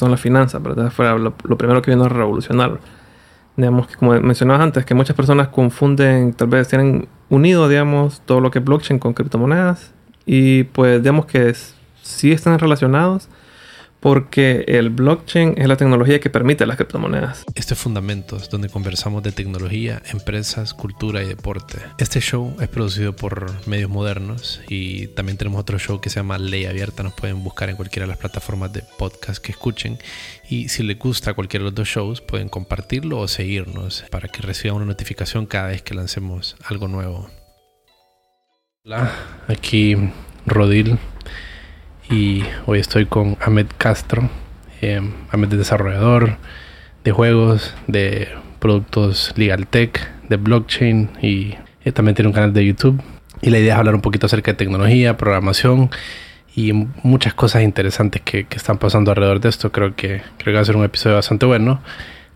son las finanzas, ¿verdad? Fue lo, primero que vino a revolucionar. Digamos que, como mencionabas antes, que muchas personas confunden, tal vez tienen unido, digamos, todo lo que es blockchain con criptomonedas. Y pues, digamos que sí están relacionados, porque el blockchain es la tecnología que permite las criptomonedas. Este es Fundamentos, donde conversamos de tecnología, empresas, cultura y deporte. Este show es producido por medios modernos y también tenemos otro show que se llama Ley Abierta. Nos pueden buscar en cualquiera de las plataformas de podcast que escuchen. Y si les gusta cualquiera de los dos shows, pueden compartirlo o seguirnos para que reciban una notificación cada vez que lancemos algo nuevo. Hola, aquí Rodil y hoy estoy con Ahmed Castro. Eh, Ahmed es desarrollador de juegos, de productos legal tech, de blockchain y eh, también tiene un canal de YouTube. Y la idea es hablar un poquito acerca de tecnología, programación y muchas cosas interesantes que, están pasando alrededor de esto. Creo que, creo que va a ser un episodio bastante bueno.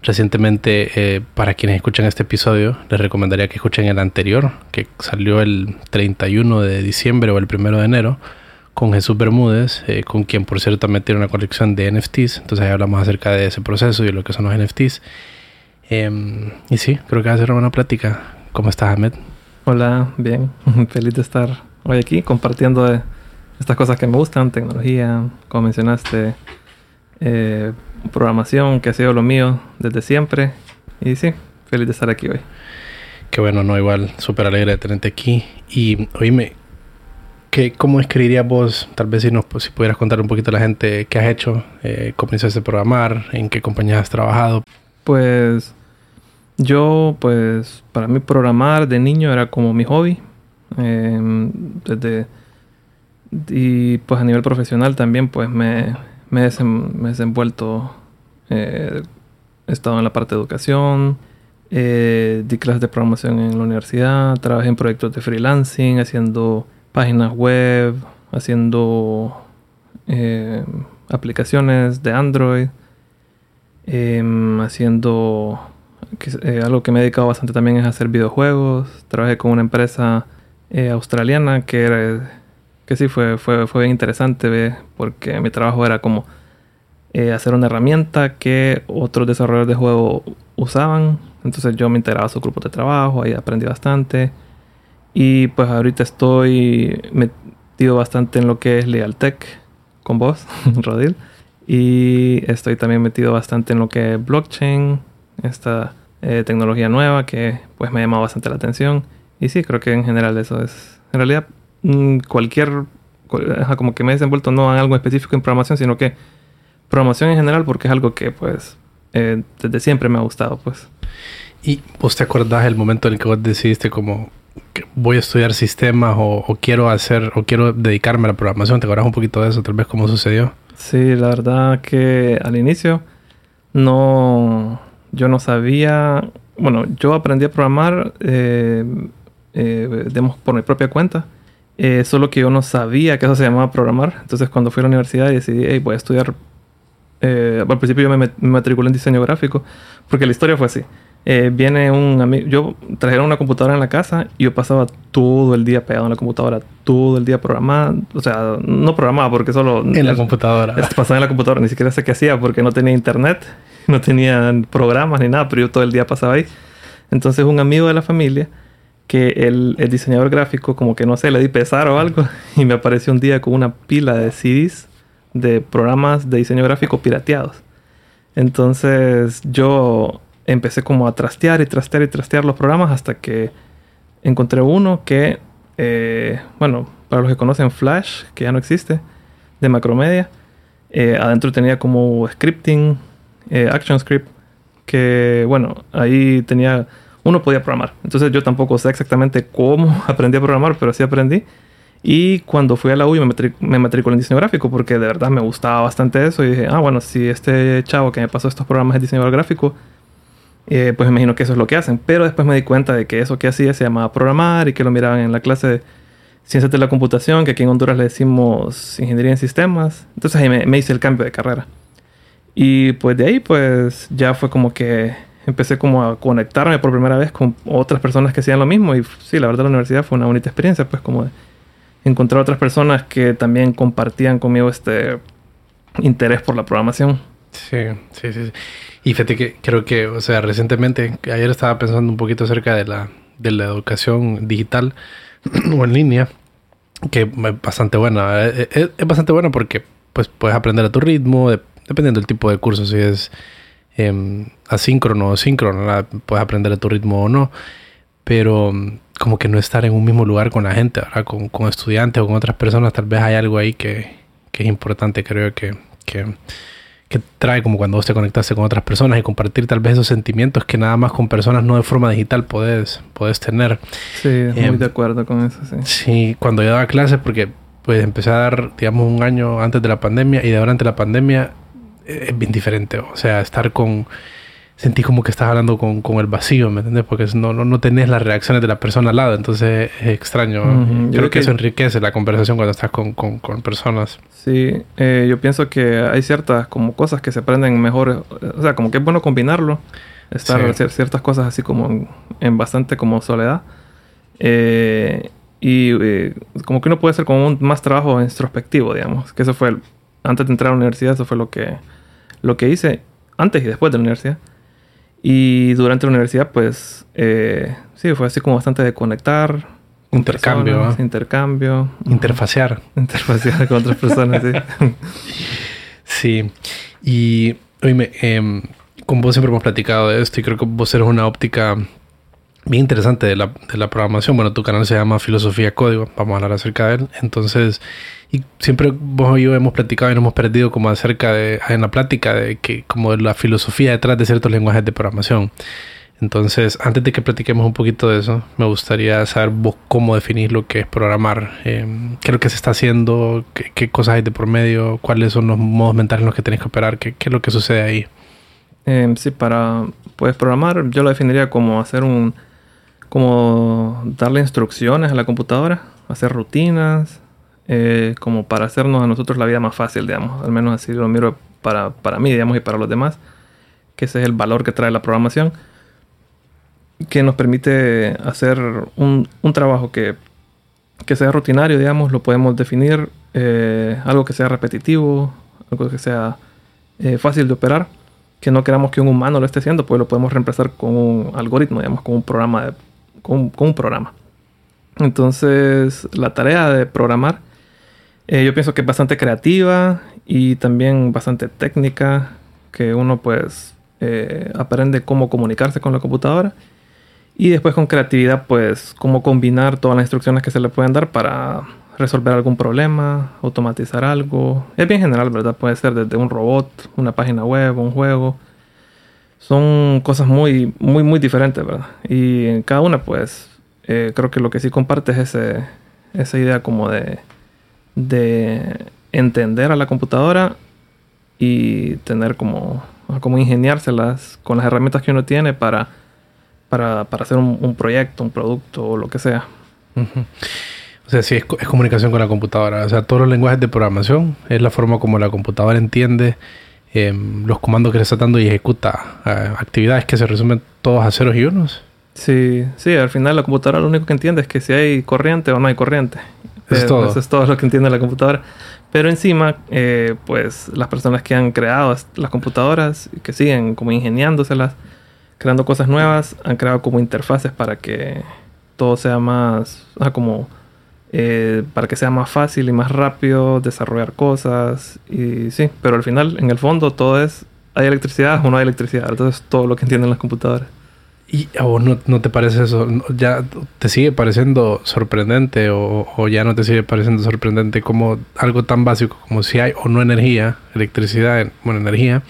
Recientemente, eh, para quienes escuchan este episodio, les recomendaría que escuchen el anterior, que salió el 31 de diciembre o el 1 de enero con Jesús Bermúdez, eh, con quien por cierto también tiene una colección de NFTs. Entonces ahí hablamos acerca de ese proceso y de lo que son los NFTs. Em, y sí, creo que va a ser una buena plática. ¿Cómo estás, Ahmed? Hola, bien. Feliz de estar hoy aquí compartiendo de estas cosas que me gustan, tecnología, como mencionaste, eh, programación, que ha sido lo mío desde siempre. Y sí, feliz de estar aquí hoy. Qué bueno, no, igual, súper alegre de tenerte aquí. Y oíme, ¿Cómo escribirías vos? Tal vez si, nos, si pudieras contar un poquito a la gente qué has hecho, eh, cómo iniciaste a programar, en qué compañías has trabajado. Pues yo, pues para mí programar de niño era como mi hobby. Em, desde, y pues a nivel profesional también pues me, me, he desenvuelto, eh, he estado en la parte de educación, eh, di clases de programación en la universidad, trabajé en proyectos de freelancing, haciendo páginas web, haciendo eh, aplicaciones de Android, em, haciendo eh, algo que me he dedicado bastante también es hacer videojuegos. Trabajé con una empresa eh, australiana que era que sí fue, fue, fue bien interesante porque mi trabajo era como hacer una herramienta que otros desarrolladores de juego usaban. Entonces yo me integraba a su grupo de trabajo, ahí aprendí bastante. Y pues ahorita estoy metido bastante en lo que es Legal Tech con vos, Rodil. Y estoy también metido bastante en lo que es blockchain, esta eh, tecnología nueva que pues me ha llamado bastante la atención. Y sí, creo que en general eso es, en realidad mm, cualquier, como que me he desenvuelto no en algo específico en programación, sino que programación en general porque es algo que pues eh, desde siempre me ha gustado pues. ¿Y vos te acordás el momento en el que vos decidiste como voy a estudiar sistemas o, quiero hacer o quiero dedicarme a la programación. ¿Te acuerdas un poquito de eso? Tal vez cómo sucedió. Sí, la verdad que al inicio no, yo no sabía, bueno, yo aprendí a programar, eh, eh, por mi propia cuenta, eh, solo que yo no sabía que eso se llamaba programar. Entonces cuando fui a la universidad y decidí, hey, voy a estudiar, eh, al principio yo me matriculé en diseño gráfico, porque la historia fue así. Eh, viene un amigo, yo trajeron una computadora en la casa y yo pasaba todo el día pegado en la computadora, todo el día programando, o sea, no programaba porque solo... En la computadora. Pasaba en la computadora, ni siquiera sé qué hacía porque no tenía internet, no tenía programas ni nada, pero yo todo el día pasaba ahí. Entonces un amigo de la familia, que el, el diseñador gráfico, como que no sé, le di pesar o algo, y me apareció un día con una pila de CDs de programas de diseño gráfico pirateados. Entonces yo empecé como a trastear y trastear y trastear los programas hasta que encontré uno que, eh, bueno, para los que conocen Flash, que ya no existe, de Macromedia, eh, adentro tenía como scripting, eh, action script, que bueno, ahí tenía, uno podía programar. Entonces yo tampoco sé exactamente cómo aprendí a programar, pero sí aprendí. Y cuando fui a la U me, me matriculé en diseño gráfico porque de verdad me gustaba bastante eso y dije, ah, bueno, si este chavo que me pasó estos programas es diseñador gráfico, eh, pues me imagino que eso es lo que hacen. Pero después me di cuenta de que eso que hacía se llamaba programar y que lo miraban en la clase de ciencias de la computación, que aquí en Honduras le decimos ingeniería en sistemas. Entonces ahí me, hice el cambio de carrera. Y pues de ahí pues ya fue como que empecé como a conectarme por primera vez con otras personas que hacían lo mismo. Y sí, la verdad la universidad fue una bonita experiencia, pues como de encontrar otras personas que también compartían conmigo este interés por la programación. Sí, sí, sí. Y fíjate que creo que, o sea, recientemente, ayer estaba pensando un poquito acerca de la, de la educación digital o en línea, que es bastante buena. Es, es, bastante buena porque pues puedes aprender a tu ritmo, dependiendo del tipo de curso, si es eh, asíncrono o síncrono, puedes aprender a tu ritmo o no. Pero como que no estar en un mismo lugar con la gente, ¿verdad? Con, con estudiantes o con otras personas, tal vez hay algo ahí que, que es importante, creo que, que que trae como cuando vos te conectaste con otras personas y compartir tal vez esos sentimientos que nada más con personas no de forma digital podés, podés tener. Sí, muy em, de acuerdo con eso, sí. Sí, cuando yo daba clases, porque pues empecé a dar, digamos, un año antes de la pandemia y de durante la pandemia eh, es bien diferente. O sea, estar con sentí como que estás hablando con, con el vacío, ¿me entiendes? Porque no, no, no, tenés las reacciones de la persona al lado, entonces es extraño. creo, que, eso enriquece la conversación cuando estás con, con, con personas. Sí, eh, yo pienso que hay ciertas como cosas que se aprenden mejor, o sea, como que es bueno combinarlo, estar hacer ciertas cosas así como en, bastante como soledad. Eh, y eh, como que uno puede hacer como un más trabajo introspectivo, digamos, que eso fue, antes de entrar a la universidad, eso fue lo que, lo que hice antes y después de la universidad. Y durante la universidad, pues, eh, sí, fue así como bastante de conectar. Intercambio. intercambio. Interfacear. Interfacear con otras personas, sí. sí. Y, oíme, eh, con vos siempre hemos platicado de esto y creo que vos eres una óptica bien interesante de la, de la programación. Bueno, tu canal se llama Filosofía Código. Vamos a hablar acerca de él. Entonces, y siempre vos y yo hemos platicado y nos hemos perdido como acerca de, en la plática de que como de la filosofía detrás de ciertos lenguajes de programación. Entonces, antes de que platiquemos un poquito de eso, me gustaría saber vos cómo definís lo que es programar, em, qué es lo que se está haciendo, qué, cosas hay de por medio, cuáles son los modos mentales en los que tenés que operar, qué, qué es lo que sucede ahí. Em, sí, para puedes programar, yo lo definiría como hacer un, como darle instrucciones a la computadora, hacer rutinas, eh, como para hacernos a nosotros la vida más fácil, digamos. Al menos así lo miro para, para mí, digamos, y para los demás. Que ese es el valor que trae la programación. Que nos permite hacer un, un trabajo que, que, sea rutinario, digamos. Lo podemos definir eh, algo que sea repetitivo, algo que sea eh, fácil de operar. Que no queramos que un humano lo esté haciendo, pues lo podemos reemplazar con un algoritmo, digamos, con un programa. De, con, un programa. Entonces, la tarea de programar eh, yo pienso que es bastante creativa y también bastante técnica, que uno pues eh, aprende cómo comunicarse con la computadora y después con creatividad pues cómo combinar todas las instrucciones que se le pueden dar para resolver algún problema, automatizar algo. Es bien general, ¿verdad? Puede ser desde un robot, una página web, un juego. Son cosas muy, muy, muy diferentes, ¿verdad? Y en cada una pues eh, creo que lo que sí comparte es ese, esa idea como de de entender a la computadora y tener como, como ingeniárselas con las herramientas que uno tiene para, para, hacer un, proyecto, un producto o lo que sea. O sea, sí, es, comunicación con la computadora. O sea, todos los lenguajes de programación es la forma como la computadora entiende em, los comandos que le está dando y ejecuta eh, actividades que se resumen todos a ceros y unos. Sí, sí, al final la computadora lo único que entiende es que si hay corriente o no hay corriente. Es todo. Eso es todo lo que entiende la computadora. Pero encima, eh, pues las personas que han creado las computadoras, que siguen como ingeniándoselas, creando cosas nuevas, han creado como interfaces para que todo sea más, como, eh, para que sea más fácil y más rápido desarrollar cosas. Y sí, pero al final, en el fondo, todo es, hay electricidad o no hay electricidad. Entonces, todo lo que entienden las computadoras. ¿Y a vos no, te parece eso? ¿Ya te sigue pareciendo sorprendente o, ya no te sigue pareciendo sorprendente como algo tan básico como si hay o no energía, electricidad, bueno, energía,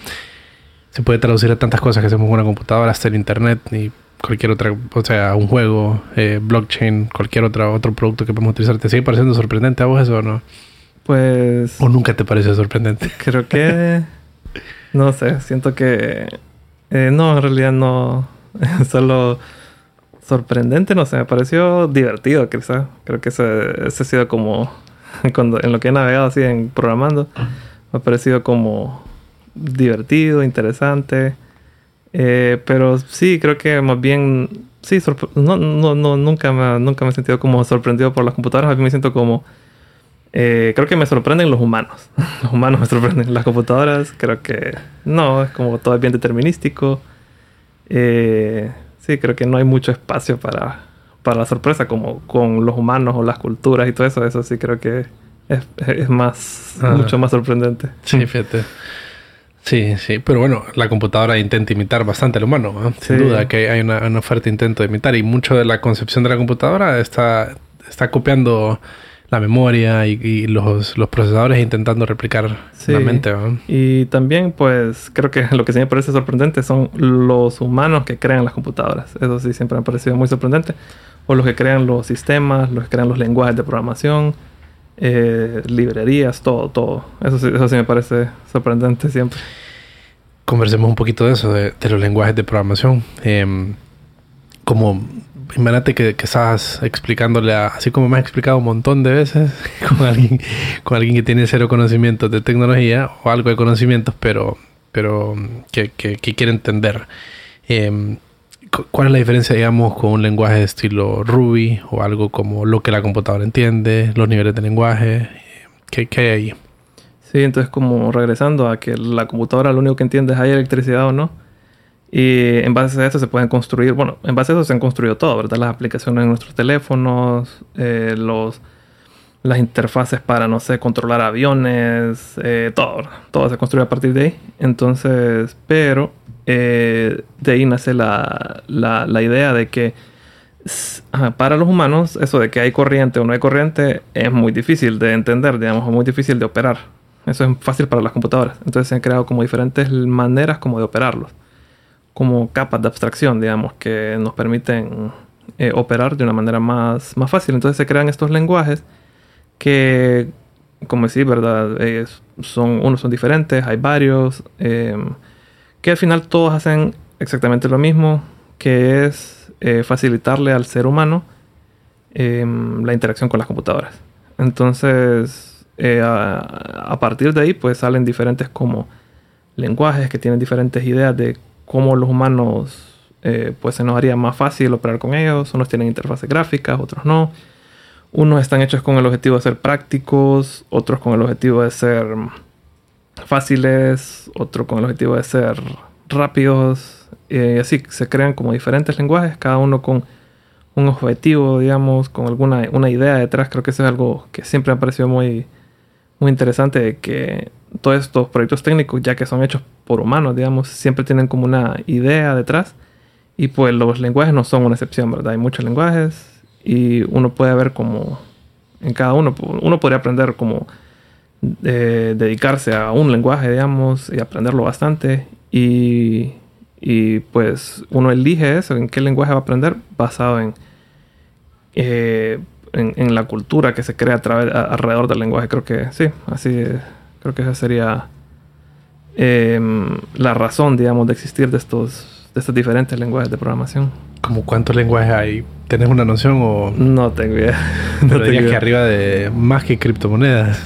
se puede traducir a tantas cosas que hacemos con una computadora, hasta el internet y cualquier otra, o sea, un juego, eh, blockchain, cualquier otra, otro producto que podemos utilizar. ¿Te sigue pareciendo sorprendente a vos eso o no? Pues... ¿O nunca te parece sorprendente? Creo que... no sé, siento que... Eh, no, en realidad no Solo sorprendente, no sé, me pareció divertido, quizás. Creo que ese, ese ha sido como, cuando, en lo que he navegado así en programando, me ha parecido como divertido, interesante. Eh, pero sí, creo que más bien, sí, no, no, no, nunca, me, nunca me he sentido como sorprendido por las computadoras, a mí me siento como Eh, creo que me sorprenden los humanos. los humanos me sorprenden. Las computadoras, creo que no, es como todo es bien determinístico. Eh, sí, creo que no hay mucho espacio para, para la sorpresa, como con los humanos o las culturas y todo eso. Eso sí creo que es, es más, mucho más sorprendente. Sí, fíjate. Sí, sí, pero bueno, la computadora intenta imitar bastante al humano, sin duda que hay una, una fuerte intento de imitar y mucho de la concepción de la computadora está, está copiando la memoria y, los, los, procesadores intentando replicar la mente. Y también, pues, creo que lo que sí me parece sorprendente son los humanos que crean las computadoras. Eso sí siempre me ha parecido muy sorprendente. O los que crean los sistemas, los que crean los lenguajes de programación, eh, librerías, todo, todo. Eso sí, eso sí me parece sorprendente siempre. Conversemos un poquito de eso, de, los lenguajes de programación. Eh, como imagínate que, que estás explicándole, así como me has explicado un montón de veces, con alguien, con alguien que tiene cero conocimientos de tecnología o algo de conocimientos, pero, pero que, que, quiere entender. Em, ¿Cuál es la diferencia, digamos, con un lenguaje de estilo Ruby o algo como lo que la computadora entiende, los niveles de lenguaje? ¿Qué, qué hay ahí? Sí, entonces como regresando a que la computadora lo único que entiende es hay electricidad o no y en base a eso se pueden construir, bueno, en base a eso se han construido todo, ¿verdad? Las aplicaciones en nuestros teléfonos, eh, los, las interfaces para, no sé, controlar aviones, eh, todo, todo se construye a partir de ahí. Entonces, pero eh, de ahí nace la, la, la idea de que para los humanos, eso de que hay corriente o no hay corriente es muy difícil de entender, digamos, muy difícil de operar. Eso es fácil para las computadoras. Entonces se han creado como diferentes maneras como de operarlos como capas de abstracción, digamos, que nos permiten eh, operar de una manera más, más fácil. Entonces se crean estos lenguajes que, como decir, ¿verdad? son, unos son diferentes, hay varios, em, que al final todos hacen exactamente lo mismo, que es eh, facilitarle al ser humano em, la interacción con las computadoras. Entonces, eh, a, partir de ahí, pues salen diferentes como lenguajes que tienen diferentes ideas de cómo los humanos eh, pues se nos haría más fácil operar con ellos. Unos tienen interfaces gráficas, otros no. Unos están hechos con el objetivo de ser prácticos, otros con el objetivo de ser fáciles, otros con el objetivo de ser rápidos. Y así se crean como diferentes lenguajes, cada uno con un objetivo, digamos, con alguna una idea detrás. Creo que eso es algo que siempre me ha parecido muy, muy interesante, de que todos estos proyectos técnicos, ya que son hechos por humanos, digamos, siempre tienen como una idea detrás. Y pues los lenguajes no son una excepción, ¿verdad? Hay muchos lenguajes y uno puede ver como en cada uno, uno podría aprender como eh, dedicarse a un lenguaje, digamos, y aprenderlo bastante. Y, y, pues uno elige eso, en qué lenguaje va a aprender, basado en, eh, en, la cultura que se crea a través, alrededor del lenguaje. Creo que sí, así Creo que esa sería em, la razón, digamos, de existir de estos, de estos diferentes lenguajes de programación. ¿Como cuántos lenguajes hay? ¿Tienes una noción o...? No tengo idea. no dirías que arriba de más que criptomonedas.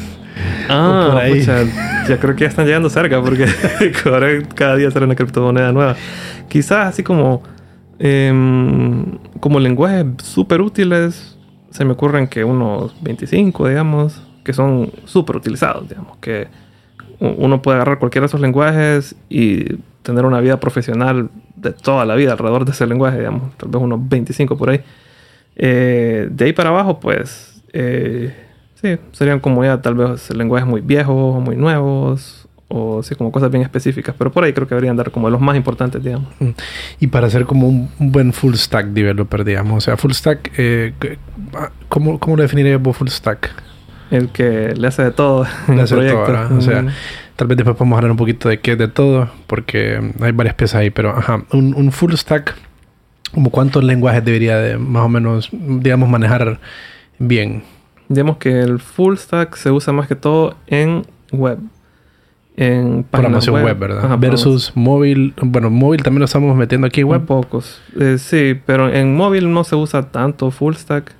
Ah, ya creo que ya están llegando cerca porque cada día sale una criptomoneda nueva. Quizás así como, em, como lenguajes súper útiles, se me ocurren que unos 25, digamos que son súper utilizados, digamos, que uno puede agarrar cualquiera de esos lenguajes y tener una vida profesional de toda la vida alrededor de ese lenguaje, digamos, tal vez unos 25 por ahí. Eh, de ahí para abajo, pues, eh, sí, serían como ya tal vez lenguajes muy viejos, muy nuevos, o sí, como cosas bien específicas, pero por ahí creo que deberían dar como los más importantes, digamos. Mm. Y para ser como un, buen full stack developer, digamos, o sea, full stack, eh, ¿cómo, ¿cómo lo definirías vos full stack? el que le hace de todo en el proyecto. o sea, tal vez después podemos hablar un poquito de qué es de todo, porque hay varias piezas ahí, pero ajá, un, full stack, como cuántos lenguajes debería de más o menos, digamos, manejar bien. Digamos que el full stack se usa más que todo en web. En programación web, ¿verdad? Versus móvil. Bueno, móvil también lo estamos metiendo aquí en web. pocos. Eh, sí, pero en móvil no se usa tanto full stack.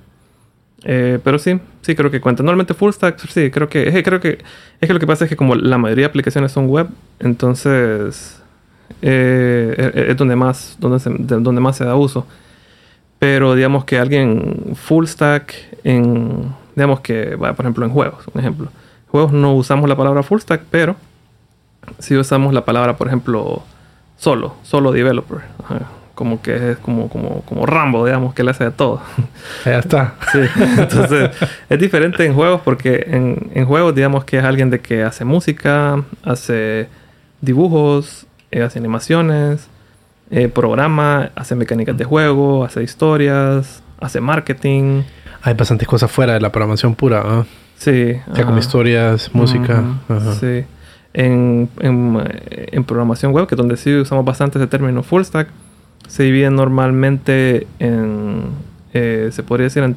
Eh, pero sí, sí creo que cuenta. Normalmente full stack, sí, creo que, creo que es que lo que pasa es que como la mayoría de aplicaciones son web, entonces eh, es donde más, donde, se, donde más se da uso. Pero digamos que alguien full stack en, Digamos que, por ejemplo, en juegos, un ejemplo. En juegos no usamos la palabra full stack, pero sí usamos la palabra, por ejemplo, solo, solo developer. Como que es como, como, como Rambo, digamos, que le hace de todo. Ya está. Sí. Entonces, es diferente en juegos porque en, en, juegos, digamos que es alguien de que hace música, hace dibujos, eh, hace animaciones, eh, programa, hace mecánicas de juego, hace historias, hace marketing. Hay bastantes cosas fuera de la programación pura, ¿no? Sí. Ya como historias, música. Sí. En, en, en, programación web, que es donde sí usamos bastante ese término full stack, se divide normalmente en, eh, se podría decir en,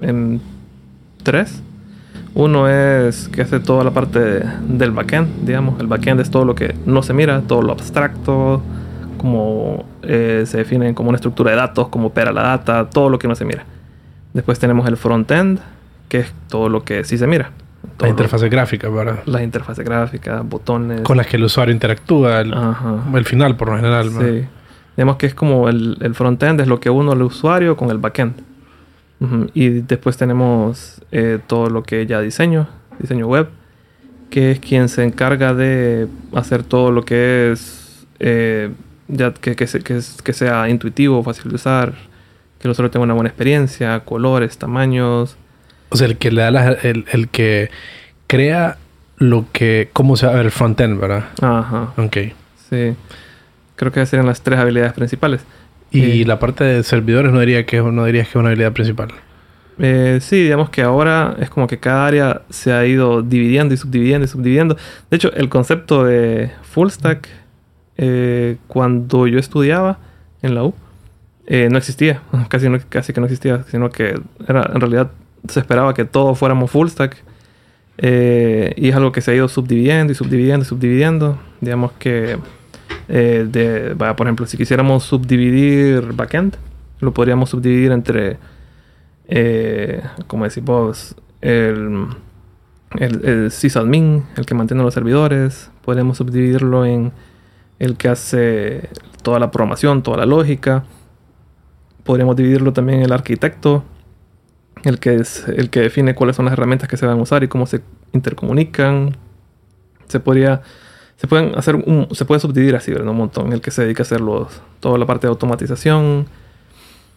en, tres. Uno es que hace toda la parte del backend, digamos. El backend es todo lo que no se mira, todo lo abstracto, como eh, se define como una estructura de datos, como opera la data, todo lo que no se mira. Después tenemos el frontend, que es todo lo que sí se mira. La interfaz gráfica, ¿verdad? Las interfaces gráficas, botones. Con las que el usuario interactúa, el, el final por lo general. Sí. Digamos que es como el, el frontend es lo que uno el usuario con el backend. Y después tenemos eh, todo lo que ya diseño, diseño web, que es quien se encarga de hacer todo lo que es eh, ya que, que, que, que, sea intuitivo, fácil de usar, que el usuario tenga una buena experiencia, colores, tamaños. O sea, el que le da la, el, el, que crea lo que, cómo se va a ver el frontend, ¿verdad? Ajá. Ok. Sí. Creo que serían las tres habilidades principales. Y eh, la parte de servidores no diría que no dirías que es una habilidad principal. Eh, sí, digamos que ahora es como que cada área se ha ido dividiendo y subdividiendo y subdividiendo. De hecho, el concepto de full stack eh, cuando yo estudiaba en la U, eh, no existía, casi, no, casi que no existía, sino que era, en realidad se esperaba que todos fuéramos full stack. Eh, y es algo que se ha ido subdividiendo y subdividiendo y subdividiendo. Digamos que, eh, de, por ejemplo, si quisiéramos subdividir backend, lo podríamos subdividir entre, como decís vos, el, el, el sysadmin, el que mantiene los servidores. Podríamos subdividirlo en el que hace toda la programación, toda la lógica. Podríamos dividirlo también en el arquitecto, el que es el que define cuáles son las herramientas que se van a usar y cómo se intercomunican. Se podría se pueden hacer un, se puede subdividir así, ¿verdad? Un montón, el que se dedica a hacer los, toda la parte de automatización.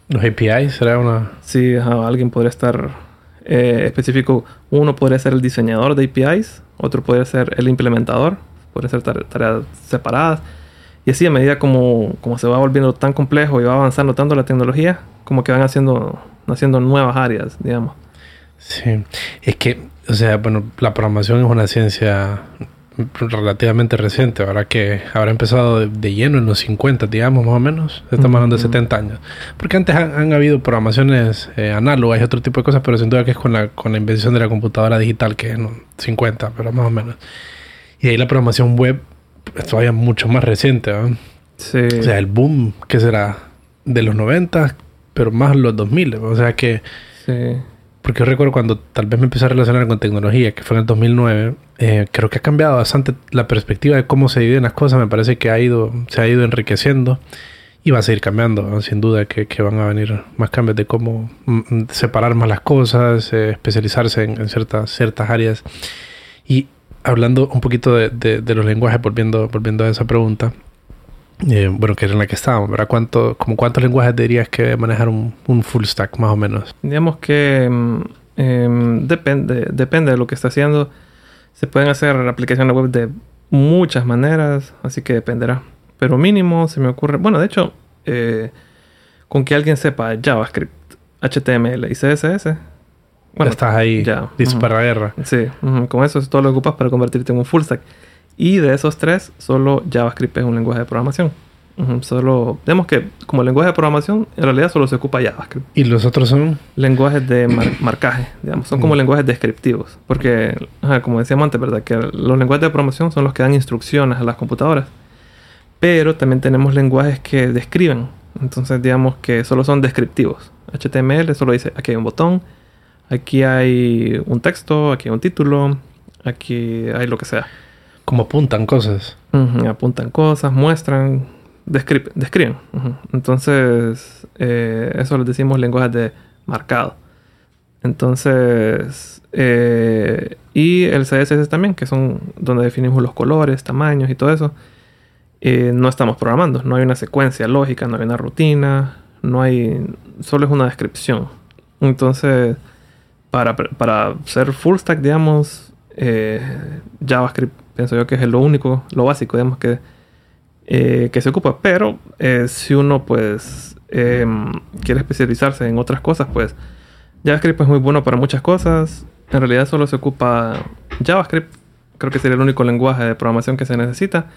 Los APIs será una Sí, ajá, alguien podría estar eh, específico. Uno podría ser el diseñador de APIs, otro podría ser el implementador, podría ser tareas separadas. Y así a medida como, como se va volviendo tan complejo y va avanzando tanto la tecnología, como que van haciendo, haciendo nuevas áreas, digamos. Sí, es que, o sea, bueno, la programación es una ciencia relativamente reciente, ahora que habrá empezado de, de, lleno en los 50, digamos, más o menos. Estamos hablando de 70 años. Porque antes han, han habido programaciones eh, análogas y otro tipo de cosas, pero sin duda que es con la, con la invención de la computadora digital, que es ¿no? 50, pero más o menos. Y ahí la programación web es todavía mucho más reciente. ¿no? Sí. O sea, el boom que será de los 90, pero más los 2000. O sea que... Sí. Porque yo recuerdo cuando tal vez me empecé a relacionar con tecnología, que fue en el 2009, eh, creo que ha cambiado bastante la perspectiva de cómo se dividen las cosas. Me parece que ha ido, se ha ido enriqueciendo y va a seguir cambiando. ¿no? Sin duda que, que, van a venir más cambios de cómo mm, separar más las cosas, eh, especializarse en, en, ciertas, ciertas áreas. Y hablando un poquito de, de, los lenguajes, volviendo, volviendo a esa pregunta, eh, bueno, que era en la que estábamos, ¿verdad? ¿Cuánto, como ¿Cuántos lenguajes dirías que manejar un, un, full stack, más o menos? Digamos que eh, depende, depende de lo que está haciendo. Se pueden hacer aplicaciones web de muchas maneras, así que dependerá. Pero mínimo se me ocurre, bueno, de hecho, eh, con que alguien sepa JavaScript, HTML y CSS, bueno, estás ahí ya. listo uh -huh. para la guerra. Sí, uh -huh. con eso es todo lo que ocupas para convertirte en un full stack. Y de esos tres, solo JavaScript es un lenguaje de programación. Uh -huh. Solo, digamos que como lenguaje de programación, en realidad solo se ocupa JavaScript. ¿Y los otros son? Lenguajes de mar marcaje, digamos. Son como lenguajes descriptivos. Porque, como decíamos antes, ¿verdad? Que los lenguajes de programación son los que dan instrucciones a las computadoras. Pero también tenemos lenguajes que describen. Entonces, digamos que solo son descriptivos. HTML solo dice, aquí hay un botón, Aquí hay un texto, aquí hay un título, aquí hay lo que sea. Como apuntan cosas. Uh -huh, apuntan cosas, muestran, descri describen. Uh -huh. Entonces, eh, eso les decimos lenguajes de marcado. Entonces, eh, y el CSS también, que son donde definimos los colores, tamaños y todo eso. Eh, no estamos programando, no hay una secuencia lógica, no hay una rutina, no hay, solo es una descripción. Entonces, para, para ser full stack, digamos, eh, JavaScript, pienso yo que es lo único, lo básico, digamos, que, eh, que se ocupa. Pero si uno, pues, em, quiere especializarse en otras cosas, pues, JavaScript es muy bueno para muchas cosas. En realidad solo se ocupa JavaScript. Creo que sería el único lenguaje de programación que se necesita.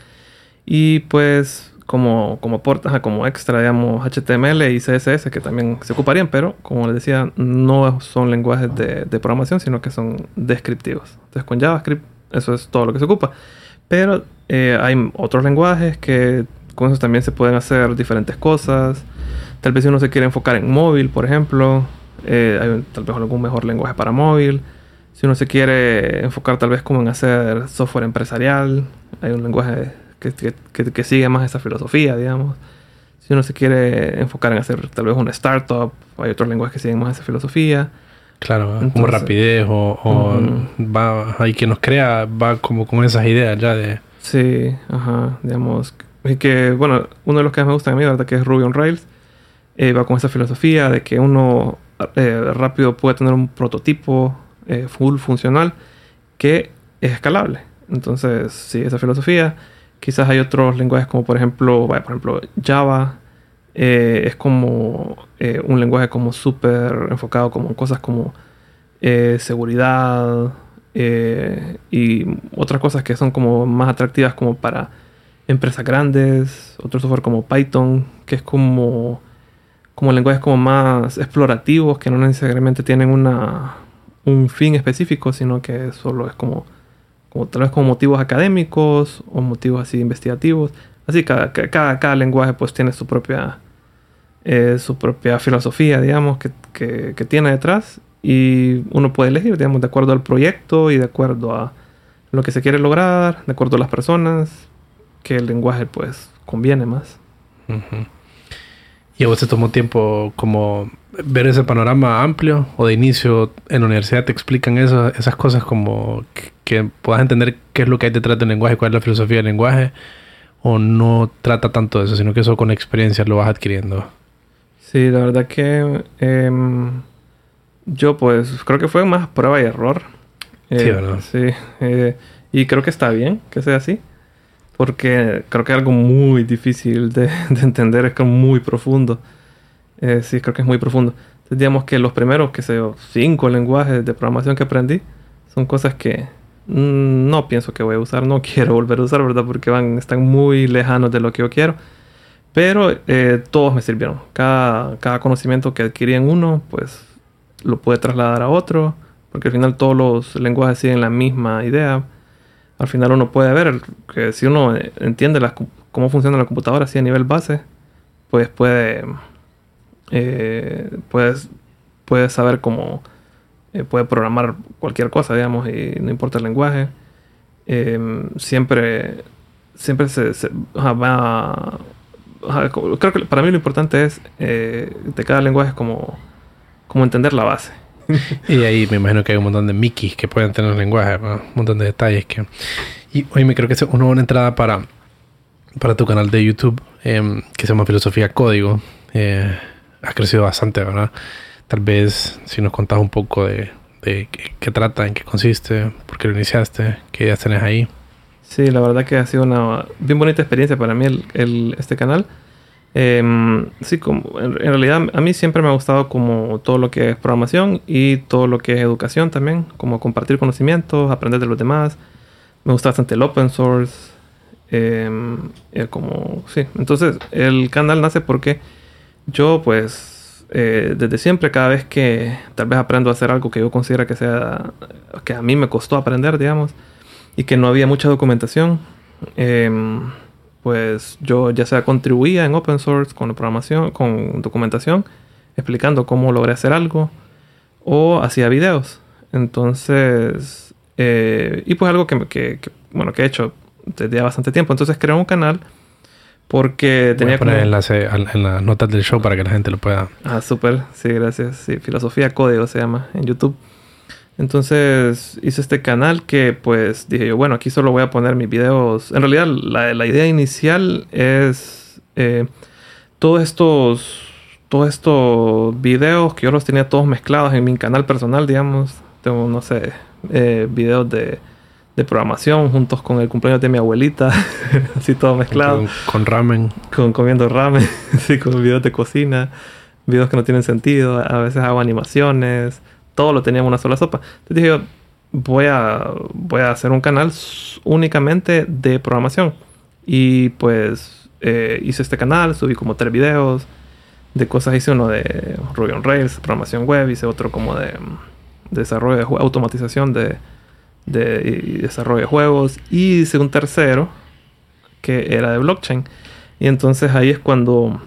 Y pues como, como, porta, como extra, digamos, HTML y CSS que también se ocuparían, pero como les decía, no son lenguajes de, programación, sino que son descriptivos. Entonces con JavaScript eso es todo lo que se ocupa. Pero eh, hay otros lenguajes que con eso también se pueden hacer diferentes cosas. Tal vez si uno se quiere enfocar en móvil, por ejemplo, eh, hay tal vez algún mejor lenguaje para móvil. Si uno se quiere enfocar tal vez como en hacer software empresarial, hay un lenguaje que, sigue más esa filosofía, digamos. Si uno se quiere enfocar en hacer tal vez una startup, hay otros lenguajes que siguen más esa filosofía. Claro, como rapidez o, va, hay que nos crea, va como con esas ideas ya de... Sí, ajá, digamos. Y que, bueno, uno de los que más me gustan a mí, ¿verdad? Que es Ruby on Rails. Eh, va con esa filosofía de que uno eh, rápido puede tener un prototipo eh, full funcional que es escalable. Entonces, sí, esa filosofía. Quizás hay otros lenguajes como por ejemplo, por ejemplo Java. Eh, es como eh, un lenguaje como súper enfocado como en cosas como eh, seguridad y otras cosas que son como más atractivas como para empresas grandes. Otro software como Python, que es como, como lenguajes como más explorativos, que no necesariamente tienen una, un fin específico, sino que solo es como como tal vez como motivos académicos o motivos así investigativos. Así cada, cada, cada lenguaje pues tiene su propia, eh, su propia filosofía, digamos, que, que, que, tiene detrás y uno puede elegir, digamos, de acuerdo al proyecto y de acuerdo a lo que se quiere lograr, de acuerdo a las personas, que el lenguaje pues conviene más. ¿Y a vos te tomó tiempo como ver ese panorama amplio o de inicio en la universidad te explican eso, esas cosas como que, puedas entender qué es lo que hay detrás del lenguaje, cuál es la filosofía del lenguaje, o no trata tanto de eso, sino que eso con experiencia lo vas adquiriendo? Sí, la verdad que em, yo pues creo que fue más prueba y error. sí, eh, ¿verdad? Sí, eh, y creo que está bien que sea así, porque creo que es algo muy difícil de, de entender, es como muy profundo. Eh, sí, creo que es muy profundo. Entonces, digamos que los primeros, que sé cinco lenguajes de programación que aprendí son cosas que mm, no pienso que voy a usar, no quiero volver a usar, ¿verdad? Porque van, están muy lejanos de lo que yo quiero. Pero eh, todos me sirvieron. Cada, cada conocimiento que adquirí en uno, pues lo pude trasladar a otro. Porque al final todos los lenguajes siguen la misma idea. Al final uno puede ver que si uno entiende cómo funciona la computadora así a nivel base, pues puede eh, puedes saber cómo eh, puede programar cualquier cosa, digamos, y no importa el lenguaje. Em, siempre siempre se, va creo que para mí lo importante es eh, de cada lenguaje es como, como entender la base. y ahí me imagino que hay un montón de Mickeys que pueden tener lenguaje, un montón de detalles que... Y hoy me creo que es una buena entrada para, para tu canal de YouTube em, que se llama Filosofía Código. Eh, ha crecido bastante, ¿verdad? Tal vez si nos contás un poco de, qué, trata, en qué consiste, por qué lo iniciaste, qué ideas tenés ahí. Sí, la verdad que ha sido una bien bonita experiencia para mí el, este canal. Em, sí, como, en, realidad a mí siempre me ha gustado como todo lo que es programación y todo lo que es educación también, como compartir conocimientos, aprender de los demás. Me gusta bastante el open source. Em, eh, como, sí, entonces el canal nace porque yo pues eh, desde siempre cada vez que tal vez aprendo a hacer algo que yo considero que sea que a mí me costó aprender digamos y que no había mucha documentación em, pues yo ya sea contribuía en open source con programación con documentación explicando cómo logré hacer algo o hacía videos entonces eh, y pues algo que, que, bueno que he hecho desde bastante tiempo entonces creé un canal Porque tenía Voy a poner enlace en las notas del show para que la gente lo pueda. Ah, súper. Sí, gracias. Sí, Filosofía Código se llama en YouTube. Entonces hice este canal que pues dije yo, bueno, aquí solo voy a poner mis videos. En realidad la, la idea inicial es eh, todos estos todos estos videos que yo los tenía todos mezclados en mi canal personal, digamos. Tengo, no sé, eh, videos de de programación juntos con el cumpleaños de mi abuelita, así todo mezclado. Con, ramen. Con comiendo ramen, sí, con videos de cocina, videos que no tienen sentido, a veces hago animaciones, todo lo tenía en una sola sopa. Entonces dije yo, voy a, voy a hacer un canal únicamente de programación. Y pues eh, hice este canal, subí como tres videos de cosas, hice uno de Ruby on Rails, programación web, hice otro como de, de desarrollo de automatización de de desarrollo de juegos y hice un tercero que era de blockchain. Y entonces ahí es cuando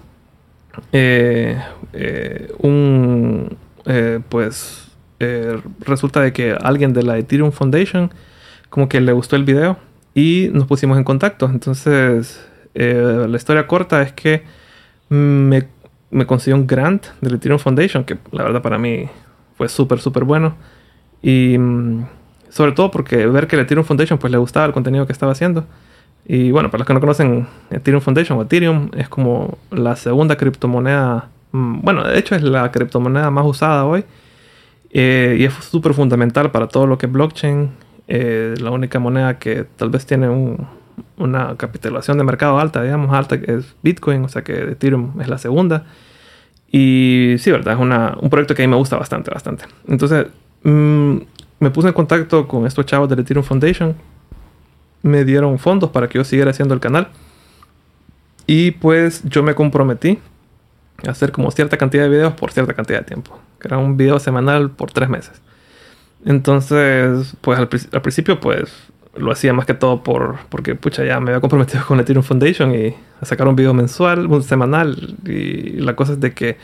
eh, eh, un eh, resulta de que alguien de la Ethereum Foundation como que le gustó el video y nos pusimos en contacto. Entonces la historia corta es que me, me consiguió un grant de la Ethereum Foundation que la verdad para mí fue súper súper bueno y mm, sobre todo porque ver que el Ethereum Foundation pues le gustaba el contenido que estaba haciendo. Y bueno, para los que no conocen Ethereum Foundation o Ethereum, es como la segunda criptomoneda, mm, bueno, de hecho es la criptomoneda más usada hoy. Eh, y es súper fundamental para todo lo que es blockchain. Eh, la única moneda que tal vez tiene una capitalización de mercado alta, digamos, alta, es Bitcoin, o sea que Ethereum es la segunda. Y sí, verdad, es un proyecto que a mí me gusta bastante, bastante. Entonces, mmm, me puse en contacto con estos chavos de Ethereum Foundation. Me dieron fondos para que yo siguiera haciendo el canal. Y pues yo me comprometí hacer como cierta cantidad de videos por cierta cantidad de tiempo. Que era un video semanal por tres meses. Entonces, pues al, principio pues lo hacía más que todo por porque pucha ya me había comprometido con Ethereum Foundation y a sacar un video mensual, un semanal. Y la cosa es de que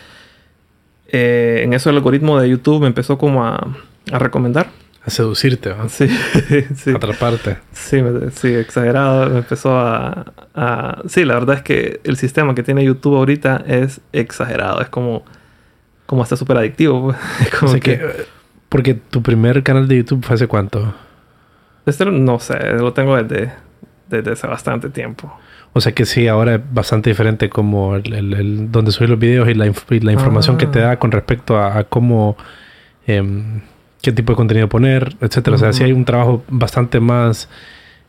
eh, en eso el algoritmo de YouTube me empezó como a, a recomendar a seducirte, ¿no? Sí, sí. Atraparte. Sí, sí, exagerado. Me empezó a, Sí, la verdad es que el sistema que tiene YouTube ahorita es exagerado. Es como... Como hasta súper adictivo. Pues. que... Porque tu primer canal de YouTube fue hace cuánto? Este no sé, lo tengo desde, desde hace bastante tiempo. O sea que sí, ahora es bastante diferente como el, donde subí los videos y la, la información que te ah. da con respecto a, cómo... Em, qué tipo de contenido poner, etcétera. O sea, sí hay un trabajo bastante más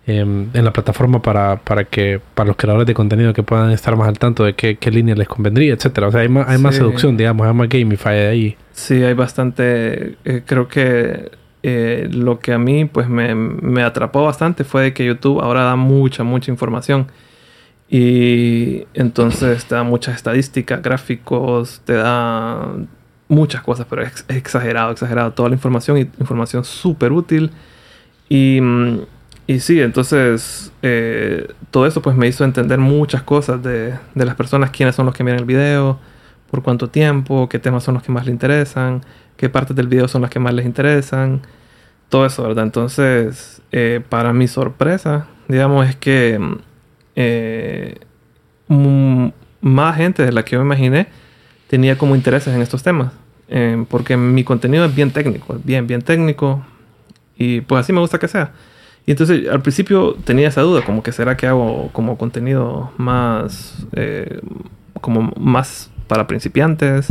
em, en la plataforma para, para que para los creadores de contenido que puedan estar más al tanto de qué, qué línea les convendría, etcétera. O sea, hay más, hay más seducción, digamos, hay más gamify ahí. Sí, hay bastante. Eh, creo que eh, lo que a mí pues me, me atrapó bastante fue de que YouTube ahora da mucha, mucha información. Y entonces te da muchas estadísticas, gráficos, te da muchas cosas, pero es exagerado, exagerado. Toda la información y información súper útil. Y, y, sí, entonces eh, todo eso pues me hizo entender muchas cosas de, de, las personas, quiénes son los que miran el video, por cuánto tiempo, qué temas son los que más les interesan, qué partes del video son las que más les interesan. Todo eso, ¿verdad? Entonces, eh, para mi sorpresa, digamos, es que eh, más gente de la que yo imaginé tenía como intereses en estos temas. Eh, porque mi contenido es bien técnico, bien, bien técnico. Y pues así me gusta que sea. Y entonces al principio tenía esa duda, como que será que hago como contenido más, eh, como más para principiantes,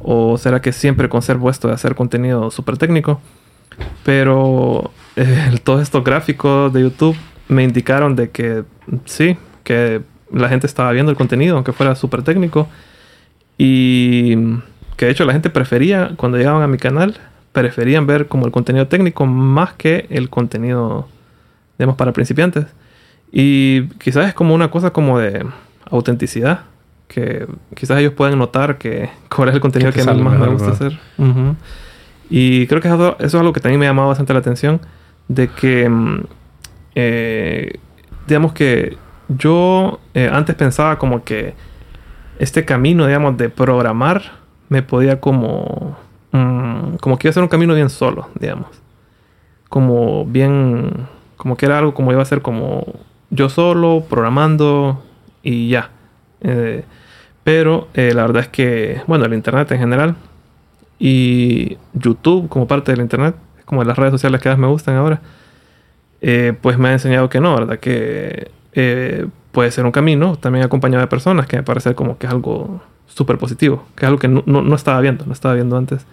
o será que siempre conservo esto de hacer contenido súper técnico. Pero eh, todos estos gráficos de YouTube me indicaron de que sí, que la gente estaba viendo el contenido, aunque fuera súper técnico. Y que de hecho la gente prefería, cuando llegaban a mi canal, preferían ver como el contenido técnico más que el contenido, digamos, para principiantes. Y quizás es como una cosa como de autenticidad, que quizás ellos pueden notar que cuál es el contenido que a mí más me gusta hacer. Y creo que eso, es algo que también me ha llamado bastante la atención, de que, mm, eh, digamos que yo eh, antes pensaba como que este camino, digamos, de programar me podía como... Mm, como que iba a ser un camino bien solo, digamos. Como bien... Como que era algo como iba a ser como yo solo, programando y ya. Eh, pero eh, la verdad es que, bueno, el Internet en general y YouTube como parte del Internet, como las redes sociales que más me gustan ahora, eh, pues me ha enseñado que no, ¿verdad? Que puede ser un camino también acompañado de personas que me parece como que es algo súper positivo, que es algo que no, no, estaba viendo, no estaba viendo antes.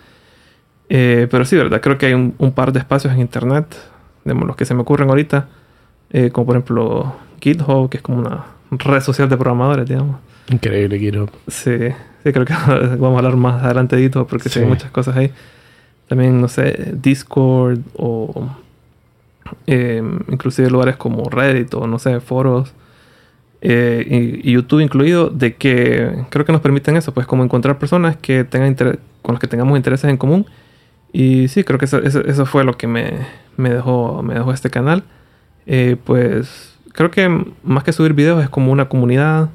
pero sí, ¿verdad? Creo que hay un, un, par de espacios en Internet, digamos, los que se me ocurren ahorita, como por ejemplo GitHub, que es como una red social de programadores, digamos Increíble, GitHub. Sí, sí, creo que vamos a hablar más adelante de GitHub porque sí. hay muchas cosas ahí. También, no sé, Discord o eh, inclusive lugares como Reddit o, no sé, foros. Eh, y, YouTube incluido, de que creo que nos permiten eso, pues como encontrar personas que tengan con las que tengamos intereses en común. Y sí, creo que eso, eso, fue lo que me, me, dejó, me dejó este canal. Eh, pues creo que más que subir videos es como una comunidad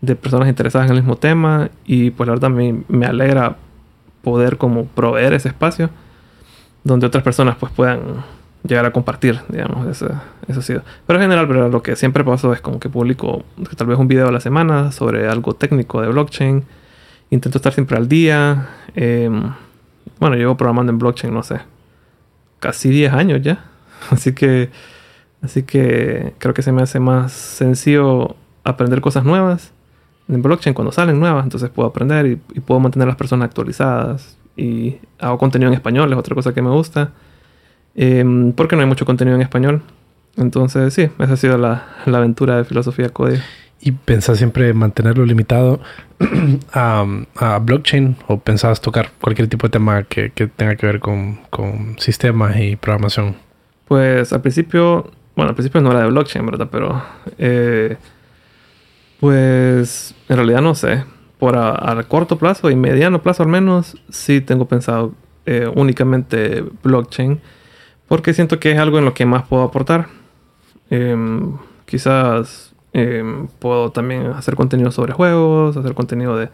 de personas interesadas en el mismo tema y pues la verdad me, me alegra poder como proveer ese espacio donde otras personas pues puedan llegar a compartir, digamos, eso, eso ha sido. Pero en general, pero lo que siempre paso es como que publico tal vez un video a la semana sobre algo técnico de blockchain. Intento estar siempre al día. Em, bueno, llevo programando en blockchain, no sé, casi 10 años ya. Así que, así que creo que se me hace más sencillo aprender cosas nuevas en blockchain cuando salen nuevas, entonces puedo aprender y, puedo mantener a las personas actualizadas. Y hago contenido en español, es otra cosa que me gusta. Em, porque no hay mucho contenido en español. Entonces, sí, esa ha sido la, la aventura de filosofía código. ¿Y pensás siempre mantenerlo limitado a, a, blockchain o pensabas tocar cualquier tipo de tema que, que tenga que ver con, con, sistemas y programación? Pues al principio, bueno, al principio no era de blockchain, ¿verdad? Pero eh, pues en realidad no sé. Por a, corto plazo y mediano plazo al menos, sí tengo pensado eh, únicamente blockchain. Porque siento que es algo en lo que más puedo aportar. Em, quizás em, puedo también hacer contenido sobre juegos, hacer contenido de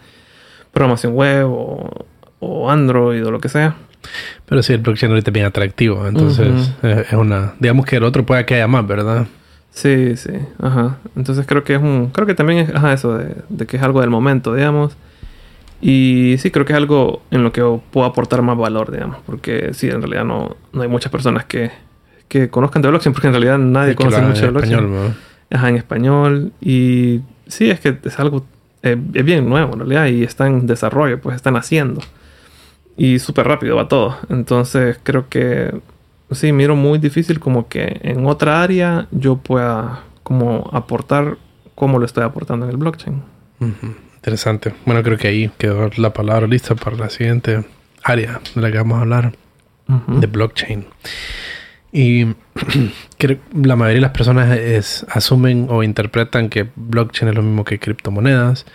programación web o, Android o lo que sea. Pero sí, el blockchain ahorita es bien atractivo. Entonces, es una. Digamos que el otro puede que haya más, ¿verdad? Sí, sí, ajá. Entonces creo que es un, creo que también es, ajá, eso de, que es algo del momento, digamos. Y sí, creo que es algo en lo que puedo aportar más valor, digamos, porque sí, en realidad no, no hay muchas personas que, que conozcan de blockchain, porque en realidad nadie conoce mucho de blockchain. Español, Ajá, en español. Y sí, es que es algo, eh, es bien nuevo en realidad y está en desarrollo, pues están haciendo. Y súper rápido va todo. Entonces creo que sí, miro muy difícil como que en otra área yo pueda como aportar como lo estoy aportando en el blockchain. Interesante. Bueno, creo que ahí quedó la palabra lista para la siguiente área de la que vamos a hablar, de blockchain. Y la mayoría de las personas es, asumen o interpretan que blockchain es lo mismo que criptomonedas.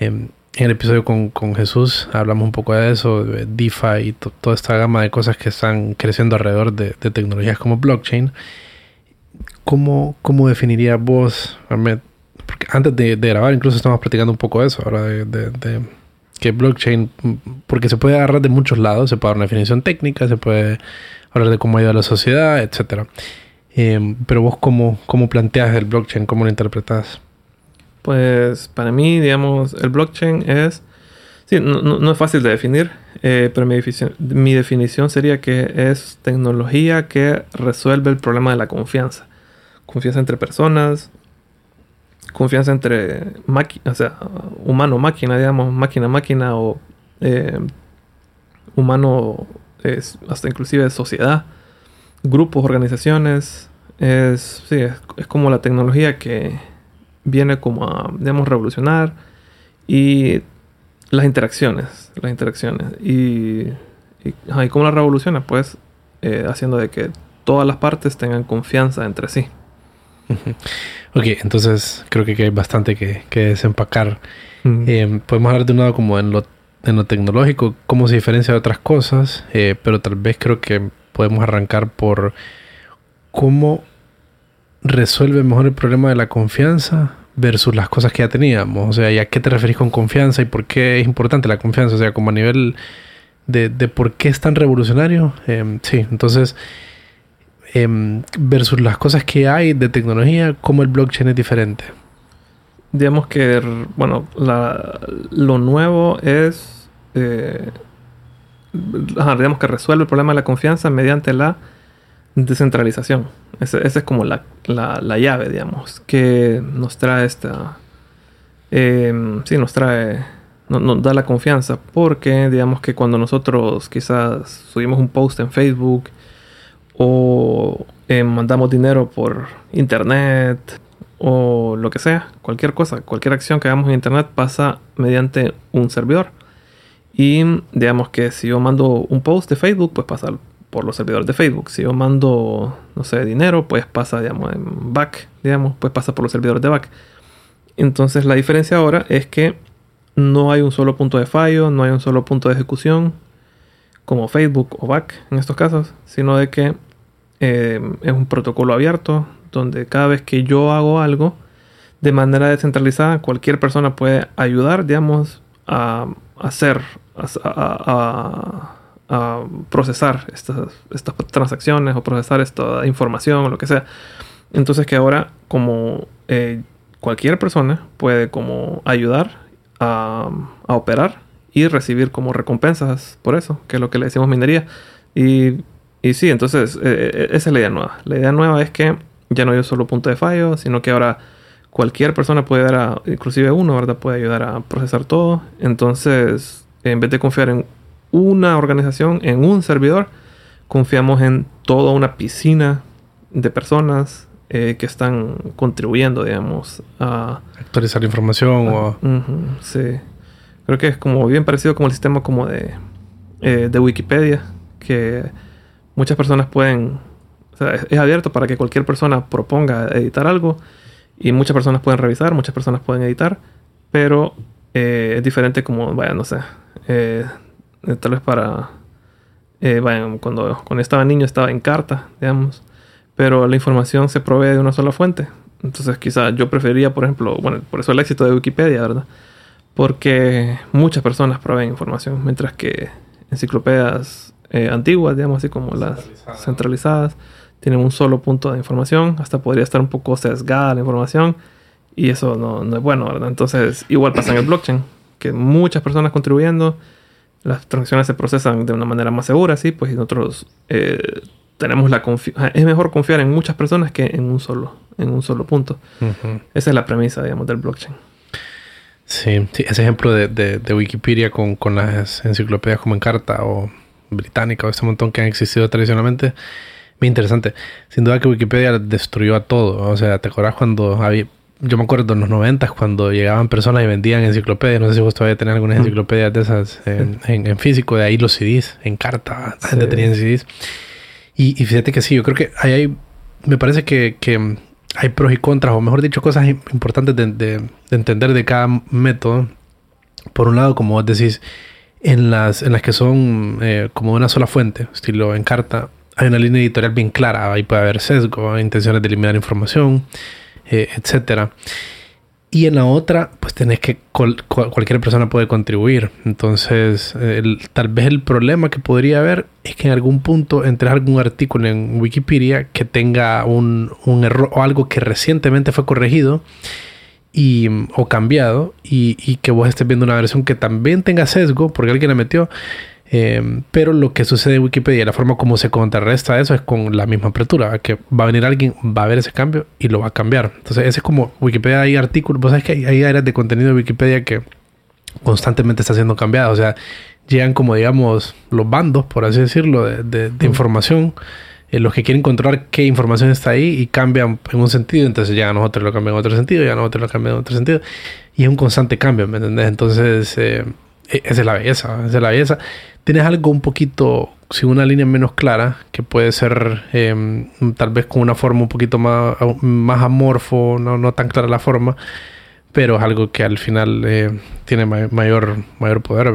Em, en el episodio con, con, Jesús hablamos un poco de eso, de DeFi y toda esta gama de cosas que están creciendo alrededor de, tecnologías como blockchain. ¿Cómo, cómo definirías vos, Antes de, grabar incluso estamos platicando un poco de eso, ahora de, de, que blockchain, porque se puede agarrar de muchos lados, se puede dar una definición técnica, se puede hablar de cómo ayuda a la sociedad, etc. Eh, pero vos cómo, cómo planteas el blockchain, cómo lo interpretas? Pues para mí, digamos, el blockchain es... Sí, no, es fácil de definir, eh, pero mi mi definición sería que es tecnología que resuelve el problema de la confianza. Confianza entre personas, confianza entre o sea, humano-máquina, digamos, máquina-máquina o eh, humano, hasta inclusive sociedad, grupos, organizaciones. Es, sí, es como la tecnología que, viene como a, digamos, revolucionar y las interacciones, las interacciones. Y, y, cómo la revoluciona, pues, eh, haciendo de que todas las partes tengan confianza entre sí. Ok, entonces creo que hay bastante que, que desempacar. Eh, podemos hablar de un lado como en lo, en lo tecnológico, cómo se diferencia de otras cosas, eh, pero tal vez creo que podemos arrancar por cómo resuelve mejor el problema de la confianza versus las cosas que ya teníamos? O sea, ¿y a qué te referís con confianza y por qué es importante la confianza? O sea, como a nivel de, de por qué es tan revolucionario. Em, sí, entonces, em, versus las cosas que hay de tecnología, ¿cómo el blockchain es diferente? digamos que, bueno, la, lo nuevo es, eh, digamos que resuelve el problema de la confianza mediante la descentralización. Esa es como la, la, llave, digamos, que nos trae esta, eh, sí, nos trae, nos da la confianza, porque digamos que cuando nosotros quizás subimos un post en Facebook o eh, mandamos dinero por internet, o lo que sea, cualquier cosa, cualquier acción que hagamos en internet pasa mediante un servidor. Y digamos que si yo mando un post de Facebook, pues pasa por los servidores de Facebook. Si yo mando, no sé, dinero, pues pasa, digamos, en back, digamos, pues pasa por los servidores de back. Entonces la diferencia ahora es que no hay un solo punto de fallo, no hay un solo punto de ejecución, como Facebook o back en estos casos, sino de que eh, es un protocolo abierto donde cada vez que yo hago algo de manera descentralizada, cualquier persona puede ayudar, digamos, a, hacer, a, procesar estas, estas, transacciones o procesar esta información o lo que sea. Entonces que ahora como eh, cualquier persona puede como ayudar a, operar y recibir como recompensas por eso, que es lo que le decimos minería. Y, y sí, entonces eh, eh, esa es la idea nueva. La idea nueva es que ya no hay un solo punto de fallo, sino que ahora cualquier persona puede dar a, inclusive uno, ¿verdad? Puede ayudar a procesar todo. Entonces, en vez de confiar en una organización, en un servidor, confiamos en toda una piscina de personas eh, que están contribuyendo, digamos, a... Actualizar información o... sí. Creo que es como bien parecido como el sistema como de, eh, de Wikipedia, que muchas personas pueden es, abierto para que cualquier persona proponga editar algo y muchas personas pueden revisar, muchas personas pueden editar, pero eh, es diferente como, vaya, no sé, eh, tal vez para, eh, vaya, cuando, estaba niño estaba en carta, digamos, pero la información se provee de una sola fuente. Entonces quizá yo preferiría, por ejemplo, bueno, por eso el éxito de Wikipedia, ¿verdad? Porque muchas personas proveen información, mientras que enciclopedias antiguas, digamos así como las centralizadas, tienen un solo punto de información, hasta podría estar un poco sesgada la información y eso no, no es bueno, ¿verdad? Entonces, igual pasa en el blockchain, que muchas personas contribuyendo, las transacciones se procesan de una manera más segura, sí, pues nosotros eh, tenemos la confianza, es mejor confiar en muchas personas que en un solo, en un solo punto. Esa es la premisa, digamos, del blockchain. Sí, sí ese ejemplo de, de, Wikipedia con, con, las enciclopedias como en carta o británica o este montón que han existido tradicionalmente muy interesante. Sin duda que Wikipedia destruyó a todo. O sea, ¿te acuerdas cuando había... Yo me acuerdo en los 90 cuando llegaban personas y vendían enciclopedias. No sé si vos todavía tenés algunas enciclopedias de esas en, físico. De ahí los CDs, en carta. La gente tenía CDs. Y, fíjate que sí, yo creo que hay... me parece que, hay pros y contras, o mejor dicho, cosas importantes de, entender de cada método. Por un lado, como vos decís, en las, en las que son eh, como una sola fuente, estilo en carta, hay una línea editorial bien clara, ahí puede haber sesgo, intenciones de eliminar información, eh, etcétera. Y en la otra, pues tenés que cualquier persona puede contribuir. Entonces, tal vez el problema que podría haber es que en algún punto entres algún artículo en Wikipedia que tenga un, error o algo que recientemente fue corregido y, o cambiado y, y, que vos estés viendo una versión que también tenga sesgo porque alguien la metió Em, pero lo que sucede en Wikipedia, la forma como se contrarresta eso es con la misma apertura, que va a venir alguien, va a ver ese cambio y lo va a cambiar. Entonces, ese es como Wikipedia, hay artículos, vos sabes que hay, áreas de contenido de Wikipedia que constantemente está siendo cambiada, o sea, llegan como digamos los bandos, por así decirlo, de, de, información. Eh, los que quieren controlar qué información está ahí y cambian en un sentido, entonces ya nosotros lo cambian en otro sentido, ya nosotros lo cambian en otro sentido. Y es un constante cambio, ¿me entendés? Entonces, eh, e, esa es la belleza, esa es la belleza tienes algo un poquito, sin una línea menos clara, que puede ser em, tal vez con una forma un poquito más, más amorfo, no, no tan clara la forma, pero es algo que al final eh, tiene mayor, mayor poder.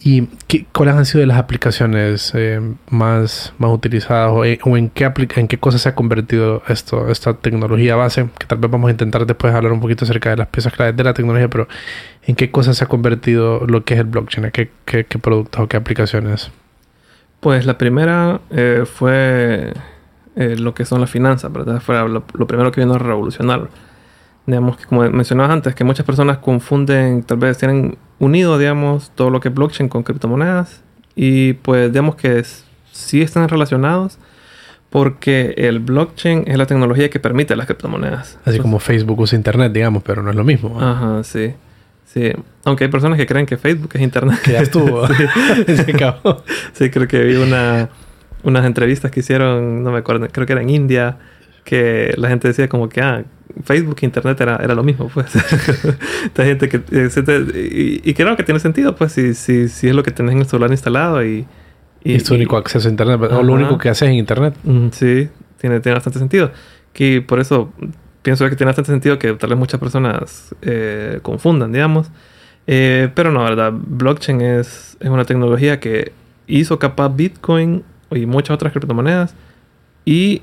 ¿Y qué, cuáles han sido las aplicaciones eh, más, más utilizadas o, eh, en, qué en qué cosas se ha convertido esto, esta tecnología base? Que tal vez vamos a intentar después hablar un poquito acerca de las piezas claves de la tecnología, pero ¿en qué cosas se ha convertido lo que es el blockchain? qué, qué, productos o qué aplicaciones? Pues la primera eh, fue lo que son las finanzas, ¿verdad? Fue lo, primero que vino a revolucionar digamos que como mencionabas antes, que muchas personas confunden, tal vez tienen unido, digamos, todo lo que es blockchain con criptomonedas y pues digamos que sí están relacionados porque el blockchain es la tecnología que permite las criptomonedas. Así como Facebook usa Internet, digamos, pero no es lo mismo. Ajá, sí. Sí, aunque hay personas que creen que Facebook es Internet. Que ya estuvo. sí. sí, creo que vi una, unas entrevistas que hicieron, no me acuerdo, creo que era en India, que la gente decía como que, ah, Facebook e Internet era, era lo mismo, pues. Esta gente que... Eh, y, creo que tiene sentido, pues, si, si, si es lo que tenés en el celular instalado y... Y, es tu único acceso a Internet, o lo único que haces en Internet. sí, tiene, tiene bastante sentido. Que por eso pienso que tiene bastante sentido que tal vez muchas personas eh, confundan, digamos. Eh, pero no, verdad, blockchain es, es una tecnología que hizo capaz Bitcoin y muchas otras criptomonedas y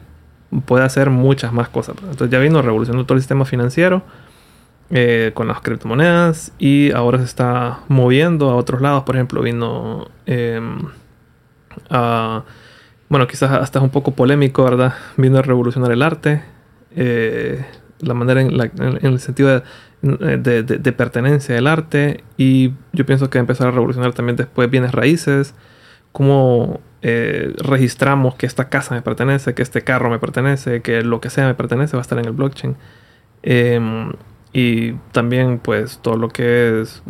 puede hacer muchas más cosas. Entonces ya vino revolucionando todo el sistema financiero eh, con las criptomonedas y ahora se está moviendo a otros lados. Por ejemplo, vino em, a, bueno, quizás hasta es un poco polémico, ¿verdad? Vino a revolucionar el arte, eh, la manera en, el sentido de, de, pertenencia del arte y yo pienso que empezar a revolucionar también después bienes raíces, como eh, registramos que esta casa me pertenece, que este carro me pertenece, que lo que sea me pertenece, va a estar en el blockchain. Em, y también pues todo lo que es...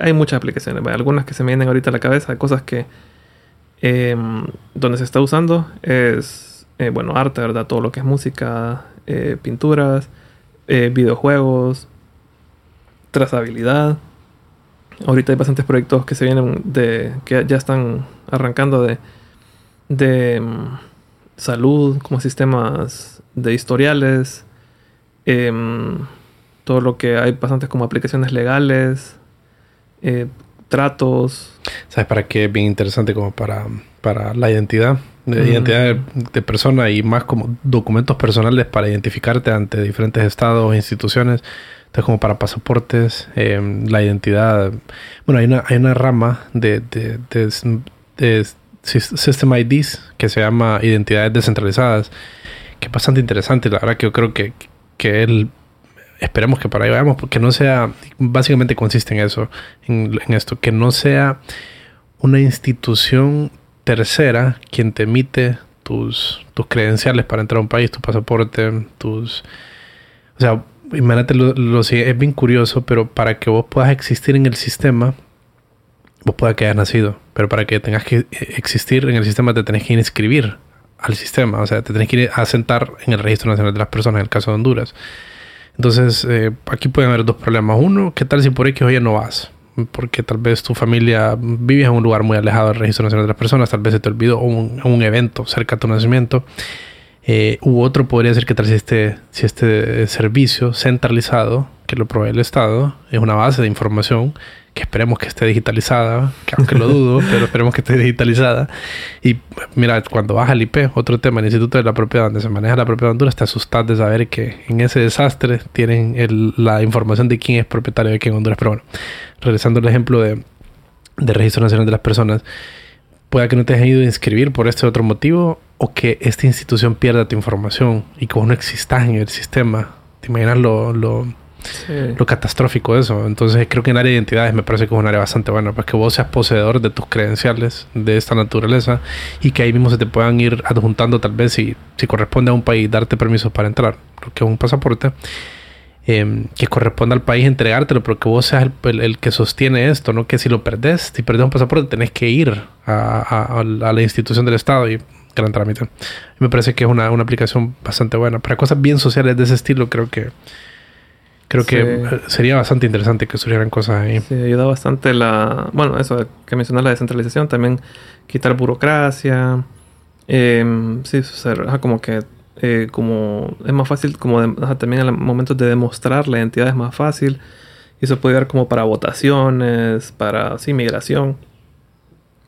hay, muchas aplicaciones, algunas que se me vienen ahorita a la cabeza, cosas que... Em, donde se está usando es, eh, bueno, arte, ¿verdad? Todo lo que es música, eh, pinturas, videojuegos, trazabilidad. Ahorita hay bastantes proyectos que se vienen de. que ya están arrancando de. de mm, salud, como sistemas de historiales. Em, todo lo que hay bastantes como aplicaciones legales. Eh, tratos. ¿Sabes para qué es bien interesante como para, para la identidad? De identidad de, persona y más como documentos personales para identificarte ante diferentes estados instituciones. Entonces, como para pasaportes, em, la identidad. Bueno, hay una, hay una rama de, de, de, System IDs que se llama identidades descentralizadas, que es bastante interesante. La verdad que yo creo que, que él. Esperemos que para ahí vayamos, porque no sea. Básicamente consiste en eso, en, en esto, que no sea una institución tercera quien te emite tus, tus credenciales para entrar a un país, tu pasaporte, tus. O sea, imagínate lo, lo, es bien curioso, pero para que vos puedas existir en el sistema, vos puedas que hayas nacido, pero para que tengas que existir en el sistema te tenés que inscribir al sistema, o sea, te tenés que ir a sentar en el registro nacional de las personas, en el caso de Honduras. Entonces, eh, aquí pueden haber dos problemas. Uno, ¿qué tal si por X hoy no vas? Porque tal vez tu familia vive en un lugar muy alejado del registro nacional de las personas, tal vez se te olvidó un, un evento cerca de tu nacimiento eh, u otro podría ser que tal si este, si este servicio centralizado que lo provee el Estado es una base de información que esperemos que esté digitalizada, que aunque lo dudo, pero esperemos que esté digitalizada. Y mira, cuando baja el IP, otro tema, el Instituto de la Propiedad, donde se maneja la propiedad de Honduras, te asustas de saber que en ese desastre tienen la información de quién es propietario de quién en Honduras. Pero bueno, regresando al ejemplo de, de Registro Nacional de las Personas, pueda que no te hayas ido a inscribir por este otro motivo o que esta institución pierda tu información y que vos no existas en el sistema. ¿Te imaginas lo, lo, lo catastrófico de eso? Entonces creo que en área de identidades me parece que es un área bastante buena, pues que vos seas poseedor de tus credenciales de esta naturaleza y que ahí mismo se te puedan ir adjuntando tal vez si, si corresponde a un país darte permisos para entrar, lo que es un pasaporte Em, que corresponde al país entregártelo, pero que vos seas el, que sostiene esto, no que si lo perdés, si perdés un pasaporte, tenés que ir a, la institución del Estado y gran trámite. Me parece que es una, aplicación bastante buena. Para cosas bien sociales de ese estilo, creo que creo que sería bastante interesante que surgieran cosas ahí. Sí, ayuda bastante la. Bueno, eso que mencionas, la descentralización, también quitar burocracia. Eh, sí, o como que eh, como es más fácil, como también en momentos de demostrar la identidad es más fácil. Y eso puede dar como para votaciones, para sí, migración.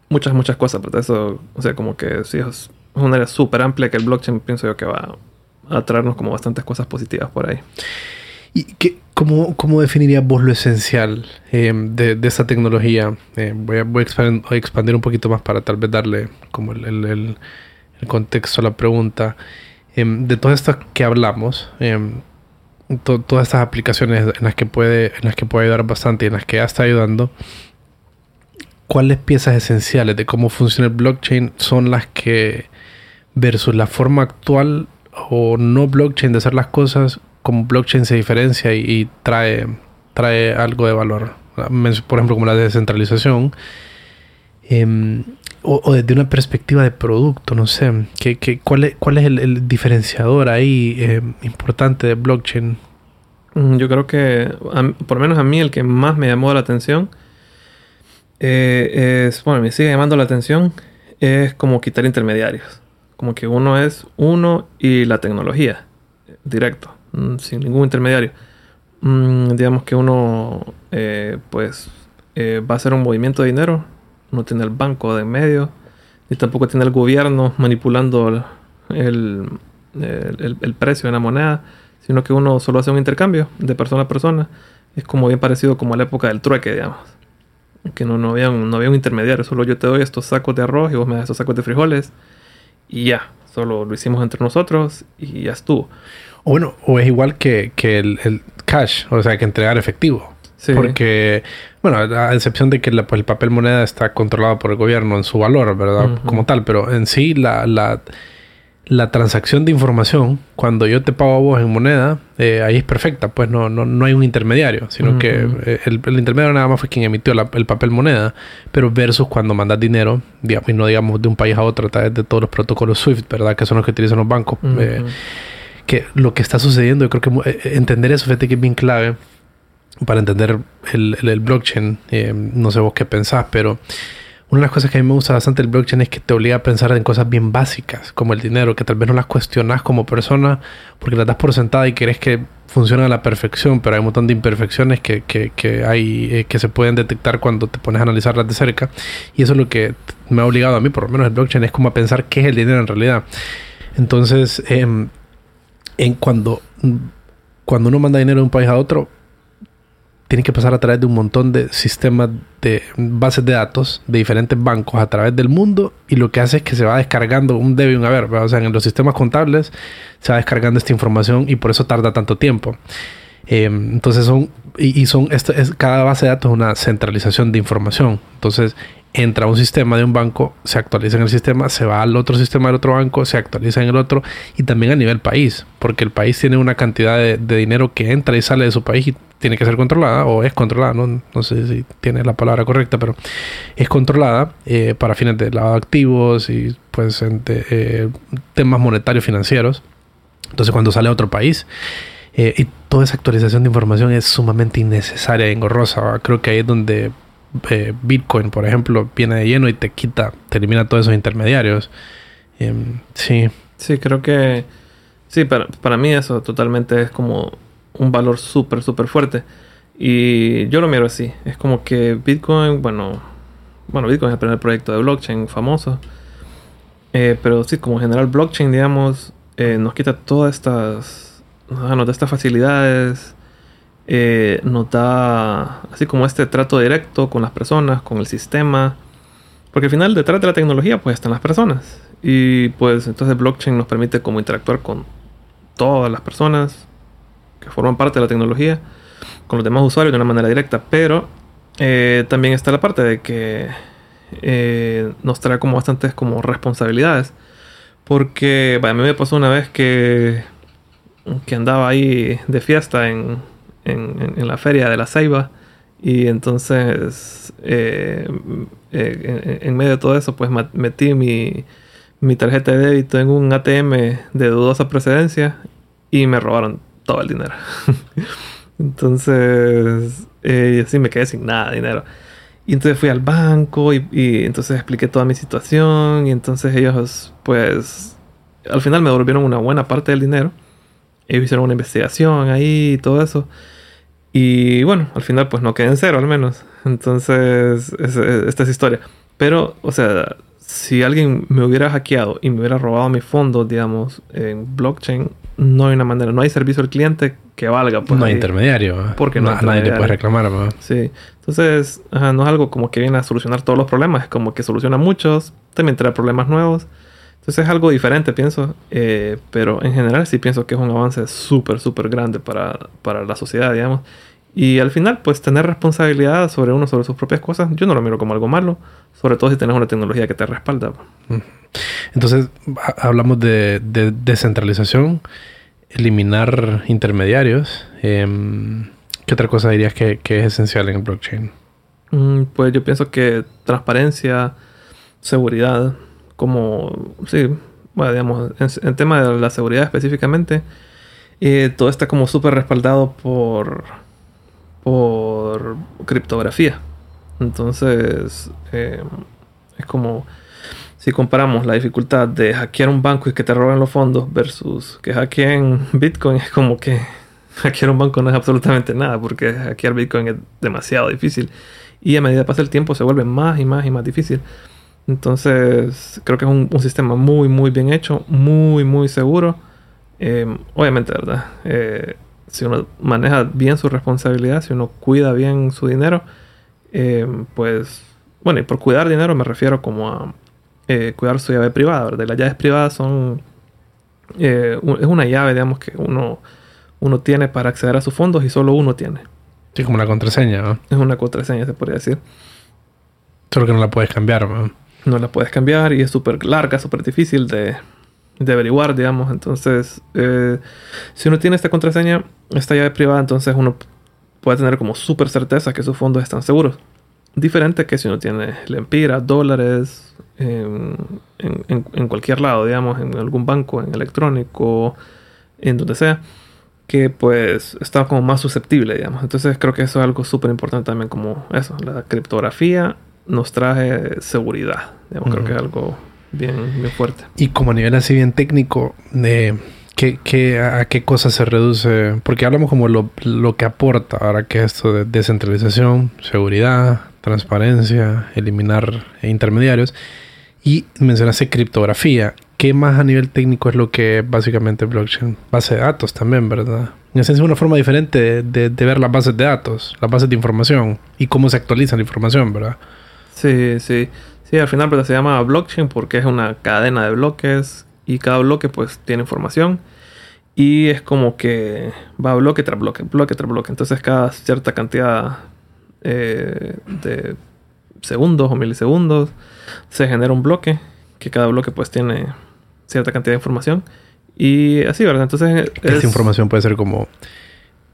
Muchas, muchas cosas. Pero eso, o sea, como que sí, es una área súper amplia que el blockchain pienso yo que va a traernos como bastantes cosas positivas por ahí. ¿Y qué, cómo, cómo definirías vos lo esencial eh, de, de, esta tecnología? Eh, voy, a, voy, a expandir, un poquito más para tal vez darle como el, el, el contexto a la pregunta. Em, de todo esto que hablamos, em, todas estas aplicaciones en las que puede, en las que puede ayudar bastante y en las que ya está ayudando, ¿cuáles piezas esenciales de cómo funciona el blockchain son las que versus la forma actual o no blockchain de hacer las cosas, como blockchain se diferencia y, trae, trae algo de valor? Por ejemplo, como la descentralización. Em, o, desde una perspectiva de producto, no sé, ¿qué, qué, cuál, es, ¿cuál es el, diferenciador ahí eh, importante de blockchain? Mm, yo creo que, por lo menos a mí, el que más me llamó la atención eh, es, bueno, me sigue llamando la atención, es como quitar intermediarios. Como que uno es uno y la tecnología, directo, sin ningún intermediario. Mm, digamos que uno, eh, pues, va a hacer un movimiento de dinero no tiene el banco de en medio, ni tampoco tiene el gobierno manipulando el, el, precio de la moneda, sino que uno solo hace un intercambio de persona a persona. Es como bien parecido como a la época del trueque, digamos. Que no, no, había no había un intermediario, solo yo te doy estos sacos de arroz y vos me das estos sacos de frijoles y ya, solo lo hicimos entre nosotros y ya estuvo. O bueno, o es igual que, que el, el, cash, o sea, que entregar efectivo. Porque, bueno, a excepción de que pues, el papel moneda está controlado por el gobierno en su valor, ¿verdad? Como tal, pero en sí la, la, la, transacción de información, cuando yo te pago a vos en moneda, eh, ahí es perfecta, pues no, no, no hay un intermediario, sino que eh, el, el, intermediario nada más fue quien emitió el papel moneda, pero versus cuando mandas dinero, digamos, y no digamos de un país a otro a través de todos los protocolos SWIFT, ¿verdad? Que son los que utilizan los bancos. Eh, que lo que está sucediendo, yo creo que entender eso, fíjate que es bien clave para entender el, el, blockchain. Eh, no sé vos qué pensás, pero una de las cosas que a mí me gusta bastante del blockchain es que te obliga a pensar en cosas bien básicas, como el dinero, que tal vez no las cuestionas como persona porque las das por sentada y crees que funcionan a la perfección, pero hay un montón de imperfecciones que, que, que hay, eh, que se pueden detectar cuando te pones a analizarlas de cerca. Y eso es lo que me ha obligado a mí, por lo menos el blockchain, es como a pensar qué es el dinero en realidad. Entonces, em, en cuando, cuando uno manda dinero de un país a otro, tiene que pasar a través de un montón de sistemas de bases de datos de diferentes bancos a través del mundo y lo que hace es que se va descargando un debe y un haber. O sea, en los sistemas contables se va descargando esta información y por eso tarda tanto tiempo. Em, entonces son, y, son, es, cada base de datos es una centralización de información. Entonces entra a un sistema de un banco, se actualiza en el sistema, se va al otro sistema del otro banco, se actualiza en el otro y también a nivel país, porque el país tiene una cantidad de, dinero que entra y sale de su país y tiene que ser controlada o es controlada, no, no sé si tiene la palabra correcta, pero es controlada eh, para fines de lavado de activos y pues eh, temas monetarios financieros. Entonces cuando sale a otro país, eh, y toda esa actualización de información es sumamente innecesaria y engorrosa. Creo que ahí es donde eh, Bitcoin, por ejemplo, viene de lleno y te quita, te elimina todos esos intermediarios. Em, sí. Sí, creo que sí, para, para mí eso totalmente es como un valor súper, súper fuerte. Y yo lo miro así. Es como que Bitcoin, bueno, bueno, Bitcoin es el primer proyecto de blockchain famoso. Eh, pero sí, como general blockchain, digamos, nos quita todas estas nos estas facilidades, eh, nos da así como este trato directo con las personas, con el sistema. Porque al final detrás de la tecnología pues están las personas. Y pues entonces blockchain nos permite como interactuar con todas las personas que forman parte de la tecnología, con los demás usuarios de una manera directa. Pero eh, también está la parte de que eh, nos trae como bastantes como responsabilidades. Porque a mí me pasó una vez que que andaba ahí de fiesta en, en, la feria de la Ceiba. Y entonces, eh, eh, en, medio de todo eso, pues metí mi, mi, tarjeta de débito en un ATM de dudosa procedencia y me robaron todo el dinero. entonces, eh, así me quedé sin nada de dinero. Y entonces fui al banco y, y, entonces expliqué toda mi situación y entonces ellos, pues, al final me devolvieron una buena parte del dinero ellos hicieron una investigación ahí y todo eso. Y bueno, al final pues no quedé en cero al menos. Entonces, esta es historia. Pero, o sea, si alguien me hubiera hackeado y me hubiera robado mis fondos, digamos, en blockchain, no hay una manera, no hay servicio al cliente que valga. Pues, no hay intermediario. Porque no, nadie le puede reclamar. Sí. Entonces, no es algo como que viene a solucionar todos los problemas, es como que soluciona muchos, también trae problemas nuevos. Entonces es algo diferente, pienso, eh, pero en general sí pienso que es un avance súper, súper grande para, para la sociedad, digamos. Y al final, pues tener responsabilidad sobre uno, sobre sus propias cosas, yo no lo miro como algo malo, sobre todo si tienes una tecnología que te respalda. Entonces, hablamos de, descentralización, eliminar intermediarios. Em, ¿Qué otra cosa dirías que, es esencial en el blockchain? Mm, pues yo pienso que transparencia, seguridad, como, sí, bueno, digamos, en, tema de la seguridad específicamente, eh, todo está como súper respaldado por por criptografía. Entonces, eh, es como si comparamos la dificultad de hackear un banco y que te roben los fondos versus que hackeen Bitcoin, es como que hackear un banco no es absolutamente nada, porque hackear Bitcoin es demasiado difícil. Y a medida que pasa el tiempo se vuelve más y más y más difícil. Entonces, creo que es un, sistema muy, muy bien hecho, muy, muy seguro. Eh, obviamente, ¿verdad? Eh, si uno maneja bien su responsabilidad, si uno cuida bien su dinero, eh, pues, bueno, y por cuidar dinero me refiero como a cuidar su llave privada, ¿verdad? Las llaves privadas son, es una llave, digamos, que uno, uno tiene para acceder a sus fondos y solo uno tiene. Sí, como una contraseña, ¿no? Es una contraseña, se podría decir. Solo que no la puedes cambiar, ¿no? No la puedes cambiar y es súper larga, súper difícil de, averiguar, digamos. Entonces, eh, si uno tiene esta contraseña, esta llave privada, entonces uno puede tener como súper certeza que sus fondos están seguros. Diferente que si uno tiene lempiras, dólares, en, en, cualquier lado, digamos, en algún banco, en electrónico, en donde sea, que pues está como más susceptible, digamos. Entonces creo que eso es algo súper importante también como eso. La criptografía nos trae seguridad, digamos, creo que es algo bien, bien fuerte. Y como a nivel así bien técnico, de ¿qué, a qué cosas se reduce? Porque hablamos como lo, lo que aporta ahora que esto de descentralización, seguridad, transparencia, eliminar intermediarios. Y mencionaste criptografía. ¿Qué más a nivel técnico es lo que básicamente blockchain? Base de datos también, ¿verdad? En esencia es una forma diferente de, de, ver las bases de datos, las bases de información y cómo se actualiza la información, ¿verdad? Sí, sí. Sí, al final pues, se llama blockchain porque es una cadena de bloques y cada bloque pues tiene información y es como que va bloque tras bloque, bloque tras bloque. Entonces cada cierta cantidad eh, de segundos o milisegundos se genera un bloque que cada bloque pues tiene cierta cantidad de información y así, ¿verdad? Entonces... Esa información puede ser como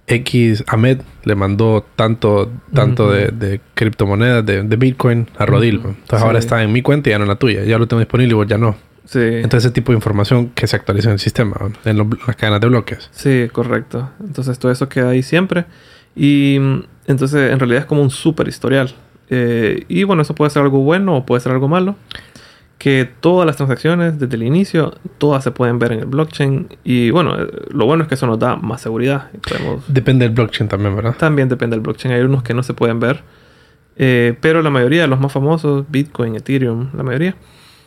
X Ahmed le mandó tanto, tanto de, criptomonedas, de, Bitcoin a Rodil. Entonces ahora está en mi cuenta y ya no en la tuya. Ya lo tengo disponible y vos ya no. Sí. Entonces ese tipo de información que se actualiza en el sistema, en las cadenas de bloques. Sí, correcto. Entonces todo eso queda ahí siempre. Y mm, entonces en realidad es como un super historial. Eh, y bueno, eso puede ser algo bueno o puede ser algo malo que todas las transacciones desde el inicio, todas se pueden ver en el blockchain. Y bueno, eh, lo bueno es que eso nos da más seguridad. Depende del blockchain también, ¿verdad? También depende del blockchain. Hay unos que no se pueden ver. Eh, pero la mayoría de los más famosos, Bitcoin, Ethereum, la mayoría.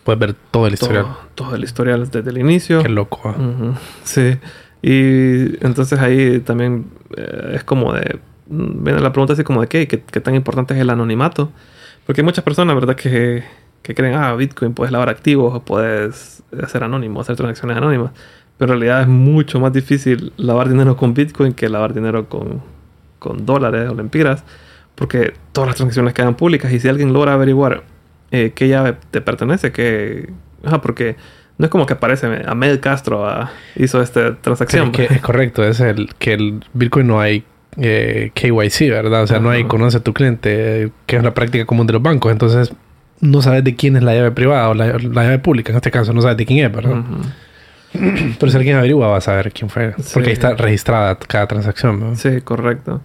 Puedes ver todo el historial. Todo, el historial desde el inicio. Qué loco. ¿ah? Sí. Y entonces ahí también eh, es como de... Viene la pregunta así como de qué, qué, qué tan importante es el anonimato. Porque hay muchas personas, ¿verdad? Que que creen, ah, Bitcoin puedes lavar activos, puedes hacer anónimo, hacer transacciones anónimas. Pero en realidad es mucho más difícil lavar dinero con Bitcoin que lavar dinero con, con dólares o lempiras, porque todas las transacciones quedan públicas y si alguien logra averiguar eh, qué llave te pertenece, que... Ah, porque no es como que aparece Ahmed Castro ah, hizo esta transacción. que es correcto, es el que el Bitcoin no hay eh, KYC, ¿verdad? O sea, no hay conoce a tu cliente, que es la práctica común de los bancos. Entonces, no sabes de quién es la llave privada o la, llave pública. En este caso, no sabes de quién es, ¿verdad? Pero si alguien averigua, va a saber quién fue. Porque ahí está registrada cada transacción. Sí, correcto.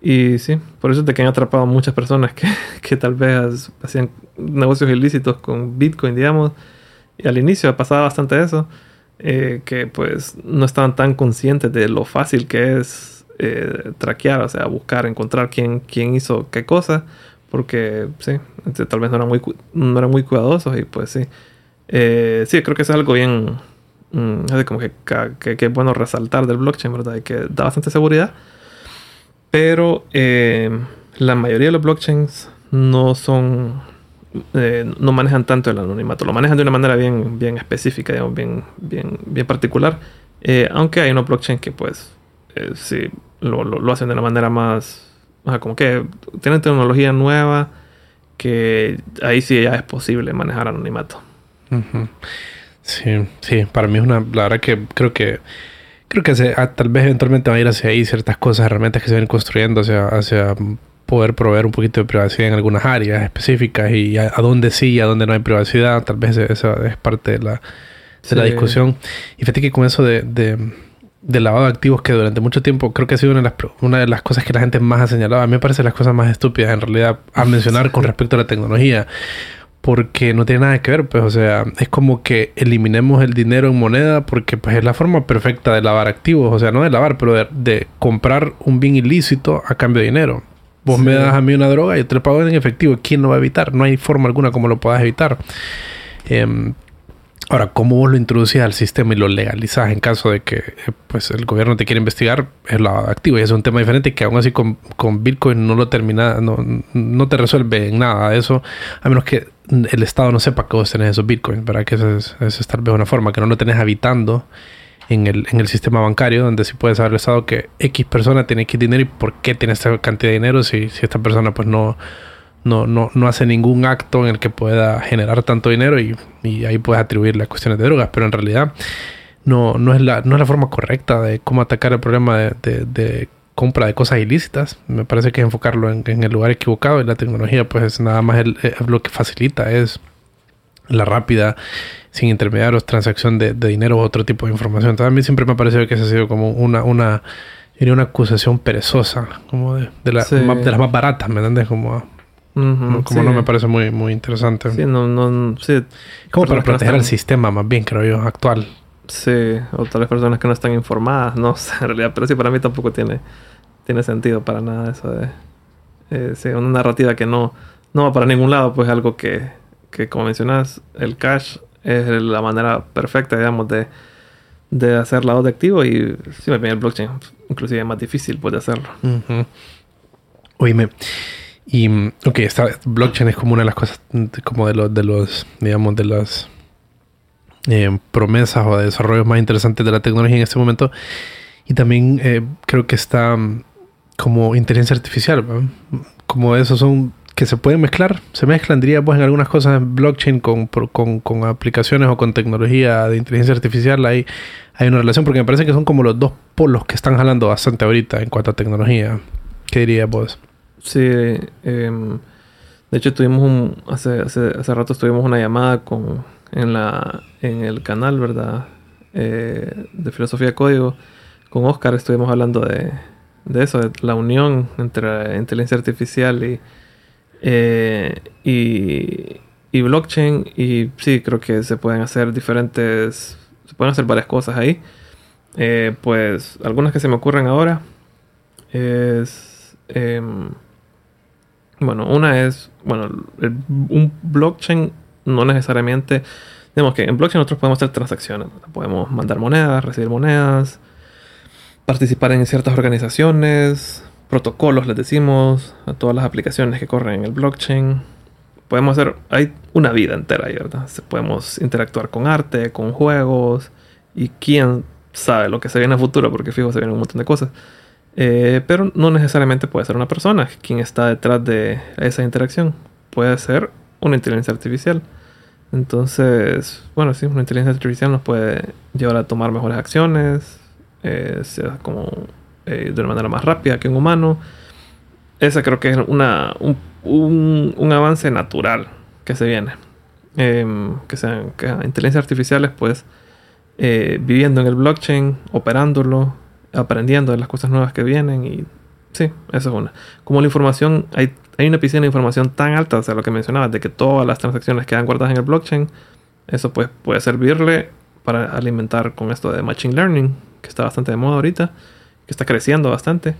Y sí, por eso te quedan atrapado muchas personas que, que tal vez hacían negocios ilícitos con Bitcoin, digamos. Y al inicio pasaba bastante eso. Eh, que pues no estaban tan conscientes de lo fácil que es eh, traquear, o sea, buscar, encontrar quién, quién hizo qué cosa porque sí, este, tal vez no eran muy, no eran muy cuidadosos y pues sí. Eh, sí, creo que es algo bien, mm, como que, que, es bueno resaltar del blockchain, ¿verdad? Y que da bastante seguridad. Pero eh, la mayoría de los blockchains no son eh, no manejan tanto el anonimato, lo manejan de una manera bien, bien específica, digamos, bien, bien, bien particular. Eh, aunque hay unos blockchain que pues eh, sí lo, lo, hacen de una manera más, como que tienen tecnología nueva que ahí sí ya es posible manejar anonimato. Sí, sí, para mí es una, la verdad que creo que creo que ah, tal vez eventualmente va a ir hacia ahí ciertas cosas, herramientas que se vienen construyendo hacia, hacia poder proveer un poquito de privacidad en algunas áreas específicas y a, dónde sí y a dónde no hay privacidad. Tal vez esa es parte de la, de la discusión. Y fíjate que con eso de, de, lavado de activos, que durante mucho tiempo creo que ha sido una de, las, una de las cosas que la gente más ha señalado, a mí me parece las cosas más estúpidas en realidad a mencionar con respecto a la tecnología. Porque no tiene nada que ver, pues, o sea, es como que eliminemos el dinero en moneda porque pues es la forma perfecta de lavar activos, o sea, no de lavar, pero de, de comprar un bien ilícito a cambio de dinero. Vos me das a mí una droga y te lo pago en efectivo. ¿Quién lo va a evitar? No hay forma alguna como lo puedas evitar. Em, ahora, ¿cómo vos lo introducís al sistema y lo legalizás en caso de que eh, pues, el gobierno te quiera investigar? Es lo activo y es un tema diferente que aún así con, con Bitcoin no lo termina, no, no te resuelve en nada eso, a menos que el Estado no sepa que vos tenés esos Bitcoins, ¿verdad? Que esa es, es tal vez una forma, que no lo tenés habitando en el, en el sistema bancario, donde sí puede saber el Estado que X persona tiene X dinero y por qué tiene esta cantidad de dinero si, si esta persona pues no, no, no, no hace ningún acto en el que pueda generar tanto dinero y, y ahí puedes atribuirle a cuestiones de drogas, pero en realidad no, no, es, la, no es la forma correcta de cómo atacar el problema de, de, compra de cosas ilícitas. Me parece que enfocarlo en, en, el lugar equivocado y la tecnología pues es nada más el, lo que facilita es la rápida sin intermediarios, transacción de, dinero u otro tipo de información. Entonces a mí siempre me ha parecido que esa ha sido como una, una, una acusación perezosa, como de, de, la, de las más baratas, ¿me entiendes? Como, como no me parece muy, muy interesante. Sí, no, no, sí. Como para proteger el sistema, más bien, creo yo, actual. Sí, o tal vez personas que no están informadas, no sé, en realidad, pero sí, para mí tampoco tiene, tiene sentido para nada eso de... Eh, sí, una narrativa que no, no va para ningún lado, pues algo que, que como mencionas, el cash es la manera perfecta, digamos, de, de hacer lado de activo y si me viene el blockchain, inclusive es más difícil puede hacerlo. Oíme, y ok, esta blockchain es como una de las cosas, como de los, de los digamos, de las eh, promesas o de desarrollos más interesantes de la tecnología en este momento. Y también eh, creo que está como inteligencia artificial, como esos son que se pueden mezclar, se mezclan, diría pues en algunas cosas blockchain con, con, con, aplicaciones o con tecnología de inteligencia artificial, hay, hay una relación porque me parece que son como los dos polos que están jalando bastante ahorita en cuanto a tecnología. ¿Qué dirías vos? Sí, em, de hecho tuvimos un, hace, hace, hace rato tuvimos una llamada con, en, la, en el canal, ¿verdad? Eh, de Filosofía Código. Con Oscar estuvimos hablando de, de eso, de la unión entre inteligencia artificial y eh, y, blockchain. Y sí, creo que se pueden hacer diferentes, se pueden hacer varias cosas ahí. Eh, pues algunas que se me ocurren ahora es, em, bueno, una es, bueno, un blockchain no necesariamente, digamos que en blockchain nosotros podemos hacer transacciones, podemos mandar monedas, recibir monedas, participar en ciertas organizaciones, protocolos, les decimos, a todas las aplicaciones que corren en el blockchain. Podemos hacer, hay una vida entera ahí, ¿verdad? Podemos interactuar con arte, con juegos, y quién sabe lo que se viene a futuro, porque fijo, se vienen un montón de cosas. Eh, pero no necesariamente puede ser una persona quien está detrás de esa interacción. Puede ser una inteligencia artificial. Entonces, bueno, sí, una inteligencia artificial nos puede llevar a tomar mejores acciones, eh, sea como eh, de una manera más rápida que un humano. Esa creo que es una, un, un, avance natural que se viene. Em, que sean que inteligencias artificiales, pues, eh, viviendo en el blockchain, operándolo, aprendiendo de las cosas nuevas que vienen y sí, eso es una. Como la información, hay, hay una piscina de información tan alta, o sea, lo que mencionabas, de que todas las transacciones quedan guardadas en el blockchain, eso pues puede servirle para alimentar con esto de Machine Learning, que está bastante de moda ahorita que está creciendo bastante,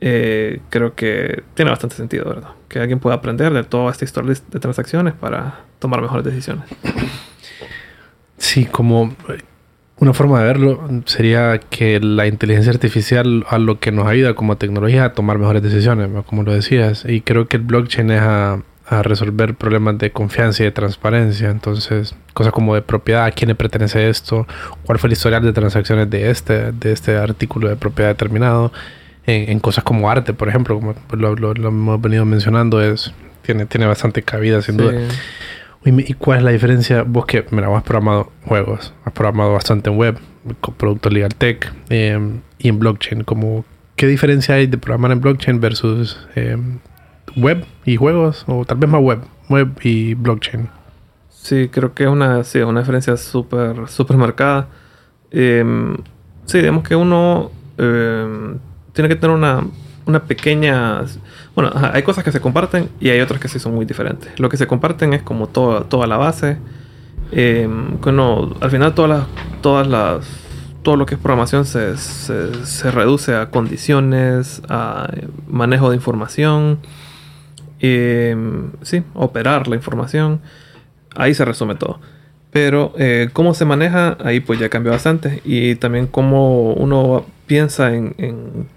eh, creo que tiene bastante sentido, ¿verdad? Que alguien pueda aprender de toda esta historia de transacciones para tomar mejores decisiones. Sí, como una forma de verlo sería que la inteligencia artificial a lo que nos ayuda como tecnología a tomar mejores decisiones, como lo decías. Y creo que el blockchain es a, a resolver problemas de confianza y de transparencia. Entonces, cosas como de propiedad, a quién le pertenece esto, cuál fue el historial de transacciones de este, de este artículo de propiedad determinado. En, cosas como arte, por ejemplo, como lo, lo, hemos venido mencionando, es tiene, tiene bastante cabida, sin duda. ¿Y cuál es la diferencia? Vos que, mira, vos has programado juegos, has programado bastante en web, con productos legal tech em, y en blockchain. Como, ¿Qué diferencia hay de programar en blockchain versus em, web y juegos, o tal vez más web, web y blockchain. Sí, creo que es una, sí, una diferencia súper super marcada. Em, sí, digamos que uno tiene que tener una, una pequeña... Bueno, hay cosas que se comparten y hay otras que sí son muy diferentes. Lo que se comparten es como toda, toda la base. Eh, al final todas las, todas las, todo lo que es programación se, se, se reduce a condiciones, a manejo de información eh, sí, operar la información. Ahí se resume todo. Pero eh, cómo se maneja, ahí pues ya cambió bastante. Y también cómo uno piensa en, en,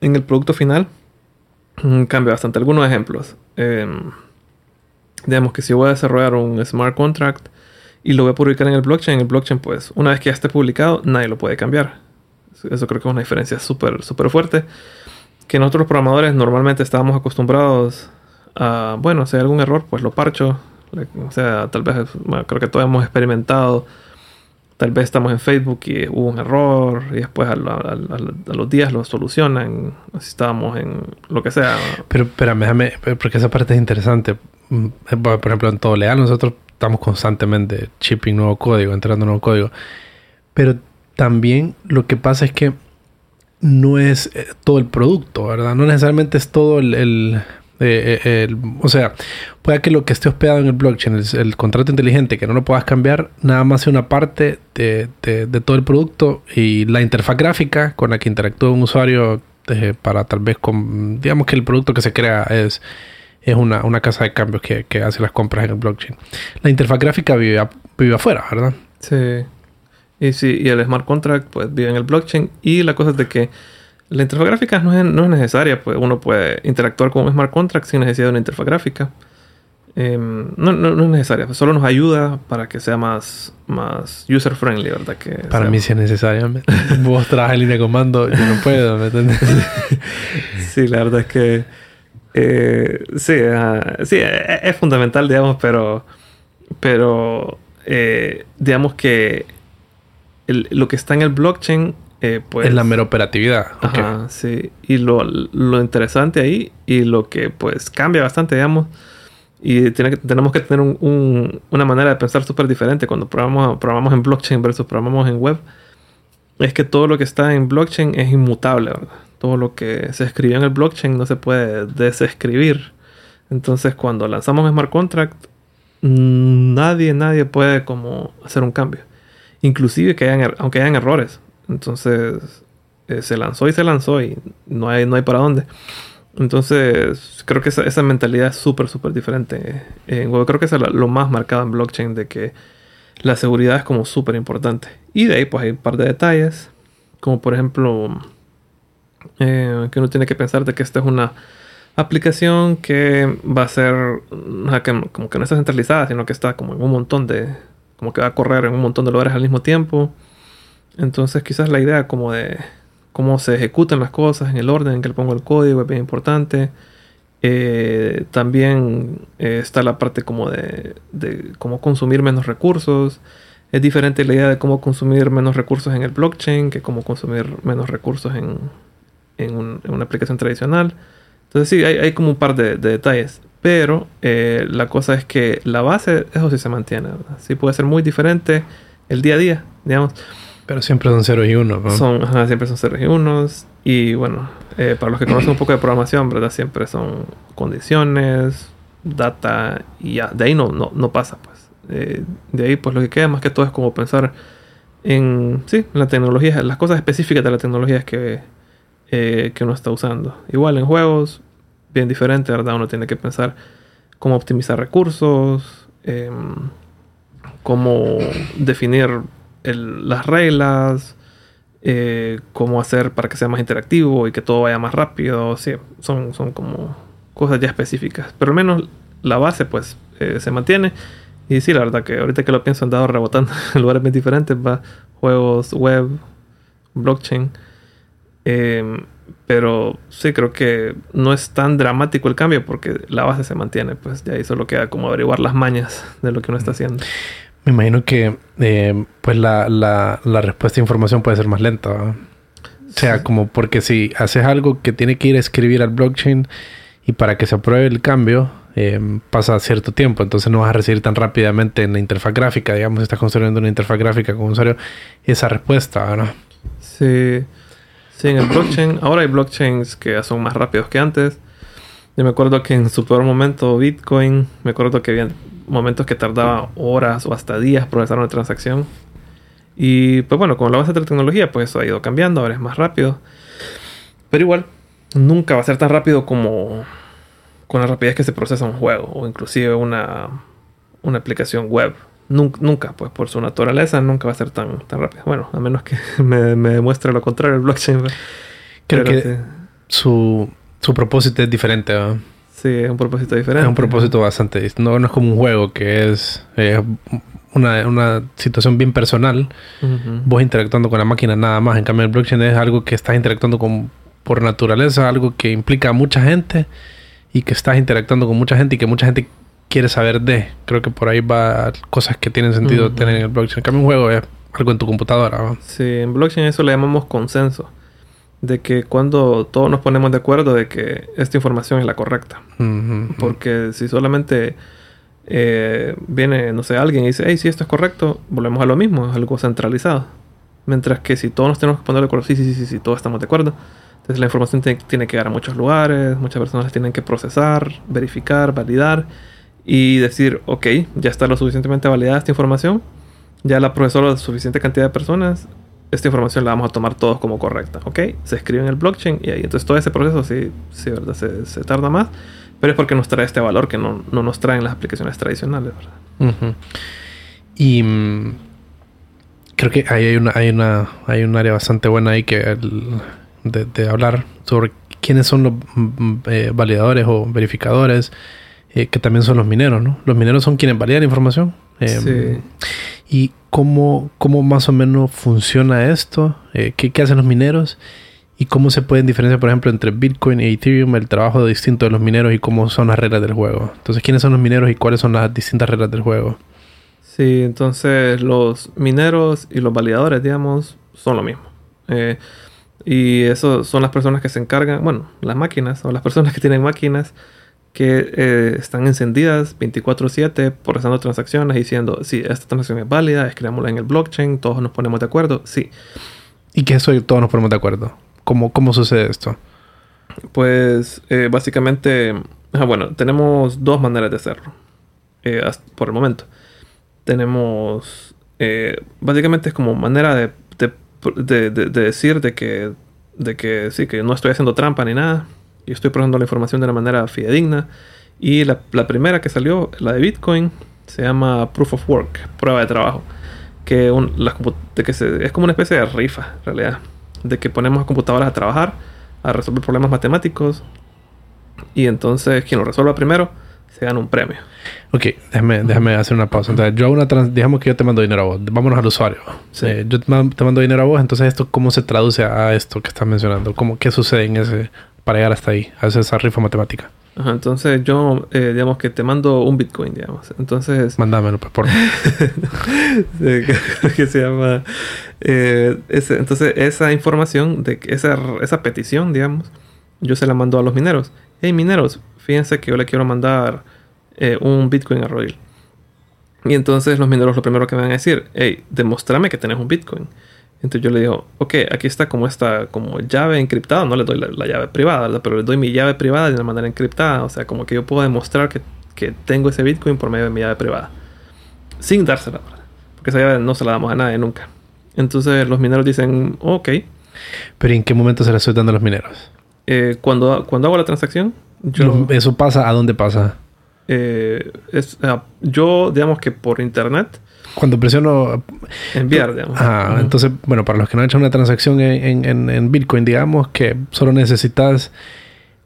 el producto final, mm, cambia bastante. Algunos ejemplos. Em, digamos que si voy a desarrollar un smart contract y lo voy a publicar en el blockchain, en el blockchain pues una vez que ya esté publicado, nadie lo puede cambiar. Eso creo que es una diferencia súper, súper fuerte que nosotros los programadores normalmente estábamos acostumbrados a, bueno, si hay algún error, pues lo parcho. O sea, tal vez, creo que todos hemos experimentado. Tal vez estamos en Facebook y hubo un error y después a, los días lo solucionan. Si estábamos en lo que sea. Pero espérame, déjame, porque esa parte es interesante. Mm, por ejemplo, en todo leal nosotros estamos constantemente shipping nuevo código, entrando nuevo código. Pero también lo que pasa es que no es eh, todo el producto, ¿verdad? No necesariamente es todo el, eh, el, o sea, puede que lo que esté hospedado en el blockchain, el, contrato inteligente, que no lo puedas cambiar, nada más sea una parte de, de, todo el producto y la interfaz gráfica con la que interactúa un usuario eh, para tal vez, con, digamos que el producto que se crea es, es una, una casa de cambios que, que, hace las compras en el blockchain. La interfaz gráfica vive, vive afuera, ¿verdad? Sí. Y sí, y el smart contract pues vive en el blockchain. Y la cosa es de que la interfaz gráfica no es, no es necesaria, pues uno puede interactuar con un smart contract sin necesidad de una interfaz gráfica. Em, no, no, no, es necesaria, pues, solo nos ayuda para que sea más, más user friendly, ¿verdad? Que para mí sí es necesaria. Vos trabajas en línea de comando, yo no puedo, ¿me entiendes? sí, la verdad es que eh, sí, sí es, es, fundamental, digamos, pero, pero eh, digamos que lo que está en el blockchain, eh, pues... Es la mera operatividad. Ajá, sí. Y lo, interesante ahí y lo que pues cambia bastante, digamos, y tiene que, tenemos que tener una manera de pensar súper diferente cuando programamos, programamos en blockchain versus programamos en web, es que todo lo que está en blockchain es inmutable, ¿verdad? Todo lo que se escribió en el blockchain no se puede desescribir. Entonces, cuando lanzamos Smart Contract, nadie, nadie puede como hacer un cambio inclusive que hayan, er, aunque hayan errores. Entonces eh, se lanzó y se lanzó y no hay, no hay para dónde. Entonces creo que esa, esa mentalidad es súper, súper diferente. Eh, creo que es lo más marcado en blockchain de que la seguridad es como súper importante. Y de ahí pues hay un par de detalles, como por ejemplo eh, que uno tiene que pensar de que esta es una aplicación que va a ser como que no está centralizada, sino que está como en un montón de, como que va a correr en un montón de lugares al mismo tiempo. Entonces quizás la idea como de cómo se ejecutan las cosas en el orden en que le pongo el código es bien importante. Eh, también eh, está la parte como de, cómo consumir menos recursos. Es diferente la idea de cómo consumir menos recursos en el blockchain que cómo consumir menos recursos en, en, una aplicación tradicional. Entonces sí, hay, hay como un par de, de detalles. Pero eh, la cosa es que la base, eso sí se mantiene. Sí puede ser muy diferente el día a día, digamos. Pero siempre son ceros y unos, ¿no? Son, siempre son ceros y unos. Y bueno, eh, para los que conocen un poco de programación, ¿verdad? Siempre son condiciones, data y ya. De ahí no, no, no pasa, pues. Eh, de ahí, pues lo que queda más que todo es como pensar en, sí, en la tecnología, las cosas específicas de la tecnología que, que uno está usando. Igual en juegos, bien diferente, ¿verdad? Uno tiene que pensar cómo optimizar recursos, em, cómo definir las reglas, eh, cómo hacer para que sea más interactivo y que todo vaya más rápido. Sí, son, son como cosas ya específicas. Pero al menos la base pues eh, se mantiene. Y sí, la verdad que ahorita que lo pienso han dado rebotando en lugares muy diferentes, va juegos web, blockchain. Em, pero sí creo que no es tan dramático el cambio porque la base se mantiene, pues ya ahí solo queda como averiguar las mañas de lo que uno está haciendo. Me imagino que eh, pues la, la, la, respuesta a información puede ser más lenta. O sea, como porque si haces algo que tiene que ir a escribir al blockchain y para que se apruebe el cambio eh, pasa cierto tiempo, entonces no vas a recibir tan rápidamente en la interfaz gráfica, digamos, si estás construyendo una interfaz gráfica con un usuario, esa respuesta, ¿no? Sí, sí, en el blockchain, ahora hay blockchains que son más rápidos que antes. Yo me acuerdo que en su peor momento Bitcoin, me acuerdo que momentos que tardaba horas o hasta días procesar una transacción. Y pues bueno, con la base de la tecnología, pues eso ha ido cambiando, ahora es más rápido. Pero igual, nunca va a ser tan rápido como con la rapidez que se procesa un juego o inclusive una, una aplicación web. Nunca, pues por su naturaleza, nunca va a ser tan, tan rápido. Bueno, a menos que me, me demuestre lo contrario el blockchain. Creo que su, su propósito es diferente. Sí, es un propósito diferente. Es un propósito bastante distinto. No, es como un juego que es una, una, situación bien personal. Vos interactuando con la máquina nada más. En cambio, el blockchain es algo que estás interactuando con por naturaleza, algo que implica a mucha gente y que estás interactuando con mucha gente y que mucha gente quiere saber de. Creo que por ahí va cosas que tienen sentido tener en el blockchain. En cambio, un juego es algo en tu computadora. Sí, en blockchain eso le llamamos consenso de que cuando todos nos ponemos de acuerdo de que esta información es la correcta. Porque si solamente eh, viene, no sé, alguien y dice, hey, si esto es correcto, volvemos a lo mismo, es algo centralizado. Mientras que si todos nos tenemos que poner de acuerdo, sí, sí, sí, sí, todos estamos de acuerdo. Entonces la información tiene que llegar a muchos lugares, muchas personas tienen que procesar, verificar, validar y decir, ok, ya está lo suficientemente validada esta información, ya la procesó la suficiente cantidad de personas, esta información la vamos a tomar todos como correcta, ¿ok? Se escribe en el blockchain y ahí. Entonces todo ese proceso sí, sí ¿verdad? Se, se tarda más, pero es porque nos trae este valor que no, no nos traen las aplicaciones tradicionales, ¿verdad? Y mm, creo que ahí hay una, hay una, hay un área bastante buena ahí que de, hablar sobre quiénes son los mm, eh, validadores o verificadores, eh, que también son los mineros, ¿no? Los mineros son quienes validan información. Eh, sí. Y cómo, cómo más o menos funciona esto, eh, ¿qué, ¿qué, hacen los mineros y cómo se pueden diferenciar, por ejemplo, entre Bitcoin e Ethereum, el trabajo distinto de los mineros y cómo son las reglas del juego. Entonces, ¿quiénes son los mineros y cuáles son las distintas reglas del juego? Sí, entonces los mineros y los validadores, digamos, son lo mismo. Eh, y eso son las personas que se encargan, bueno, las máquinas o las personas que tienen máquinas que eh, están encendidas 24/7 procesando transacciones diciendo, sí, esta transacción es válida, escribámosla en el blockchain, todos nos ponemos de acuerdo, sí. ¿Y qué es eso todos nos ponemos de acuerdo? ¿Cómo, cómo sucede esto? Pues eh, básicamente, bueno, tenemos dos maneras de hacerlo eh, por el momento. Tenemos, básicamente es como manera de, de, de, decir de que, de que sí, que no estoy haciendo trampa ni nada y estoy probando la información de una manera fidedigna. Y la, primera que salió, la de Bitcoin, se llama Proof of Work, prueba de trabajo. Que, un, de que se, es como una especie de rifa, en realidad. De que ponemos a computadoras a trabajar, a resolver problemas matemáticos. Y entonces quien lo resuelva primero se gana un premio. Ok, déjame, déjame hacer una pausa. Entonces, yo una digamos que yo te mando dinero a vos. Vámonos al usuario. Eh, yo te mando, dinero a vos. Entonces, ¿esto cómo se traduce a esto que estás mencionando? ¿Cómo, ¿Qué sucede en ese para llegar hasta ahí, a esa rifa matemática. Ajá, entonces yo, eh, digamos que te mando un Bitcoin, digamos. Entonces... Mándamelo, pues, por que se llama... Eh, ese, entonces, esa información, de esa, esa petición, digamos, yo se la mando a los mineros. Hey, mineros, fíjense que yo le quiero mandar eh, un Bitcoin a Rodil. Y entonces los mineros lo primero que me van a decir, hey, demostrame que tenés un Bitcoin. Entonces yo le digo, ok, aquí está como esta como llave encriptada, no le doy la, llave privada, pero le doy mi llave privada de una manera encriptada, o sea, como que yo puedo demostrar que, que tengo ese Bitcoin por medio de mi llave privada, sin dársela, porque esa llave no se la damos a nadie nunca. Entonces los mineros dicen, ok. ¿Pero en qué momento se la estoy dando a los mineros? Eh, cuando, cuando hago la transacción, yo... ¿Eso pasa? ¿A dónde pasa? Eh, es, ah, yo, digamos que por internet cuando presiono... Enviar, digamos. Ah, entonces, bueno, para los que no han hecho una transacción en, en, en, Bitcoin, digamos que solo necesitas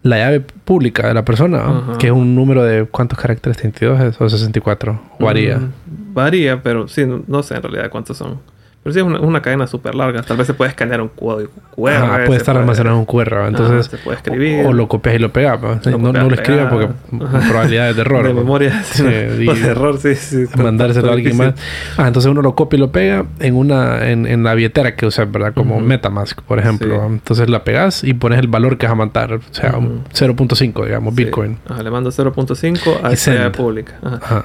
la llave pública de la persona, que es un número de cuántos caracteres, 32 es, o 64, varía. Mm, varía, pero sí, no sé en realidad cuántos son. Pero sí es una, cadena súper larga. Tal vez se puede escanear un código QR. puede estar almacenado en un QR. Entonces, se puede escribir. O, lo copias y lo pegas. no, no, lo escribas porque probabilidades de error. de memoria. Sí, de error, sí. sí mandárselo a alguien más. Ah, entonces uno lo copia y lo pega en una en, en la billetera que usas, ¿verdad? Como Metamask, por ejemplo. Entonces la pegas y pones el valor que vas a mandar. O sea, 0.5, digamos, Bitcoin. Ajá, le mando 0.5 a la llave pública.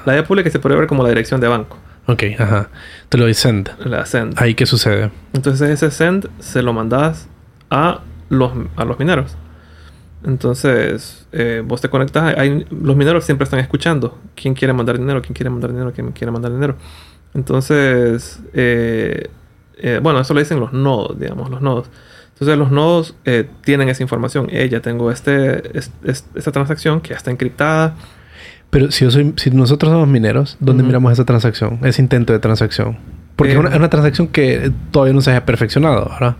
La llave pública se puede ver como la dirección de banco. Ok, ajá. Te lo doy send. La send. Ahí qué sucede. Entonces ese send se lo mandas a los, a los mineros. Entonces, eh, vos te conectas, hay, los mineros siempre están escuchando quién quiere mandar dinero, quién quiere mandar dinero, quién quiere mandar dinero. Entonces, eh, eh, bueno, eso lo dicen los nodos, digamos, los nodos. Entonces, los nodos tienen esa información. ya tengo este, esta transacción que ya está encriptada, pero si yo soy, si nosotros somos mineros, ¿dónde miramos esa transacción? Ese intento de transacción. Porque es, una, una, transacción que todavía no se ha perfeccionado, ¿verdad?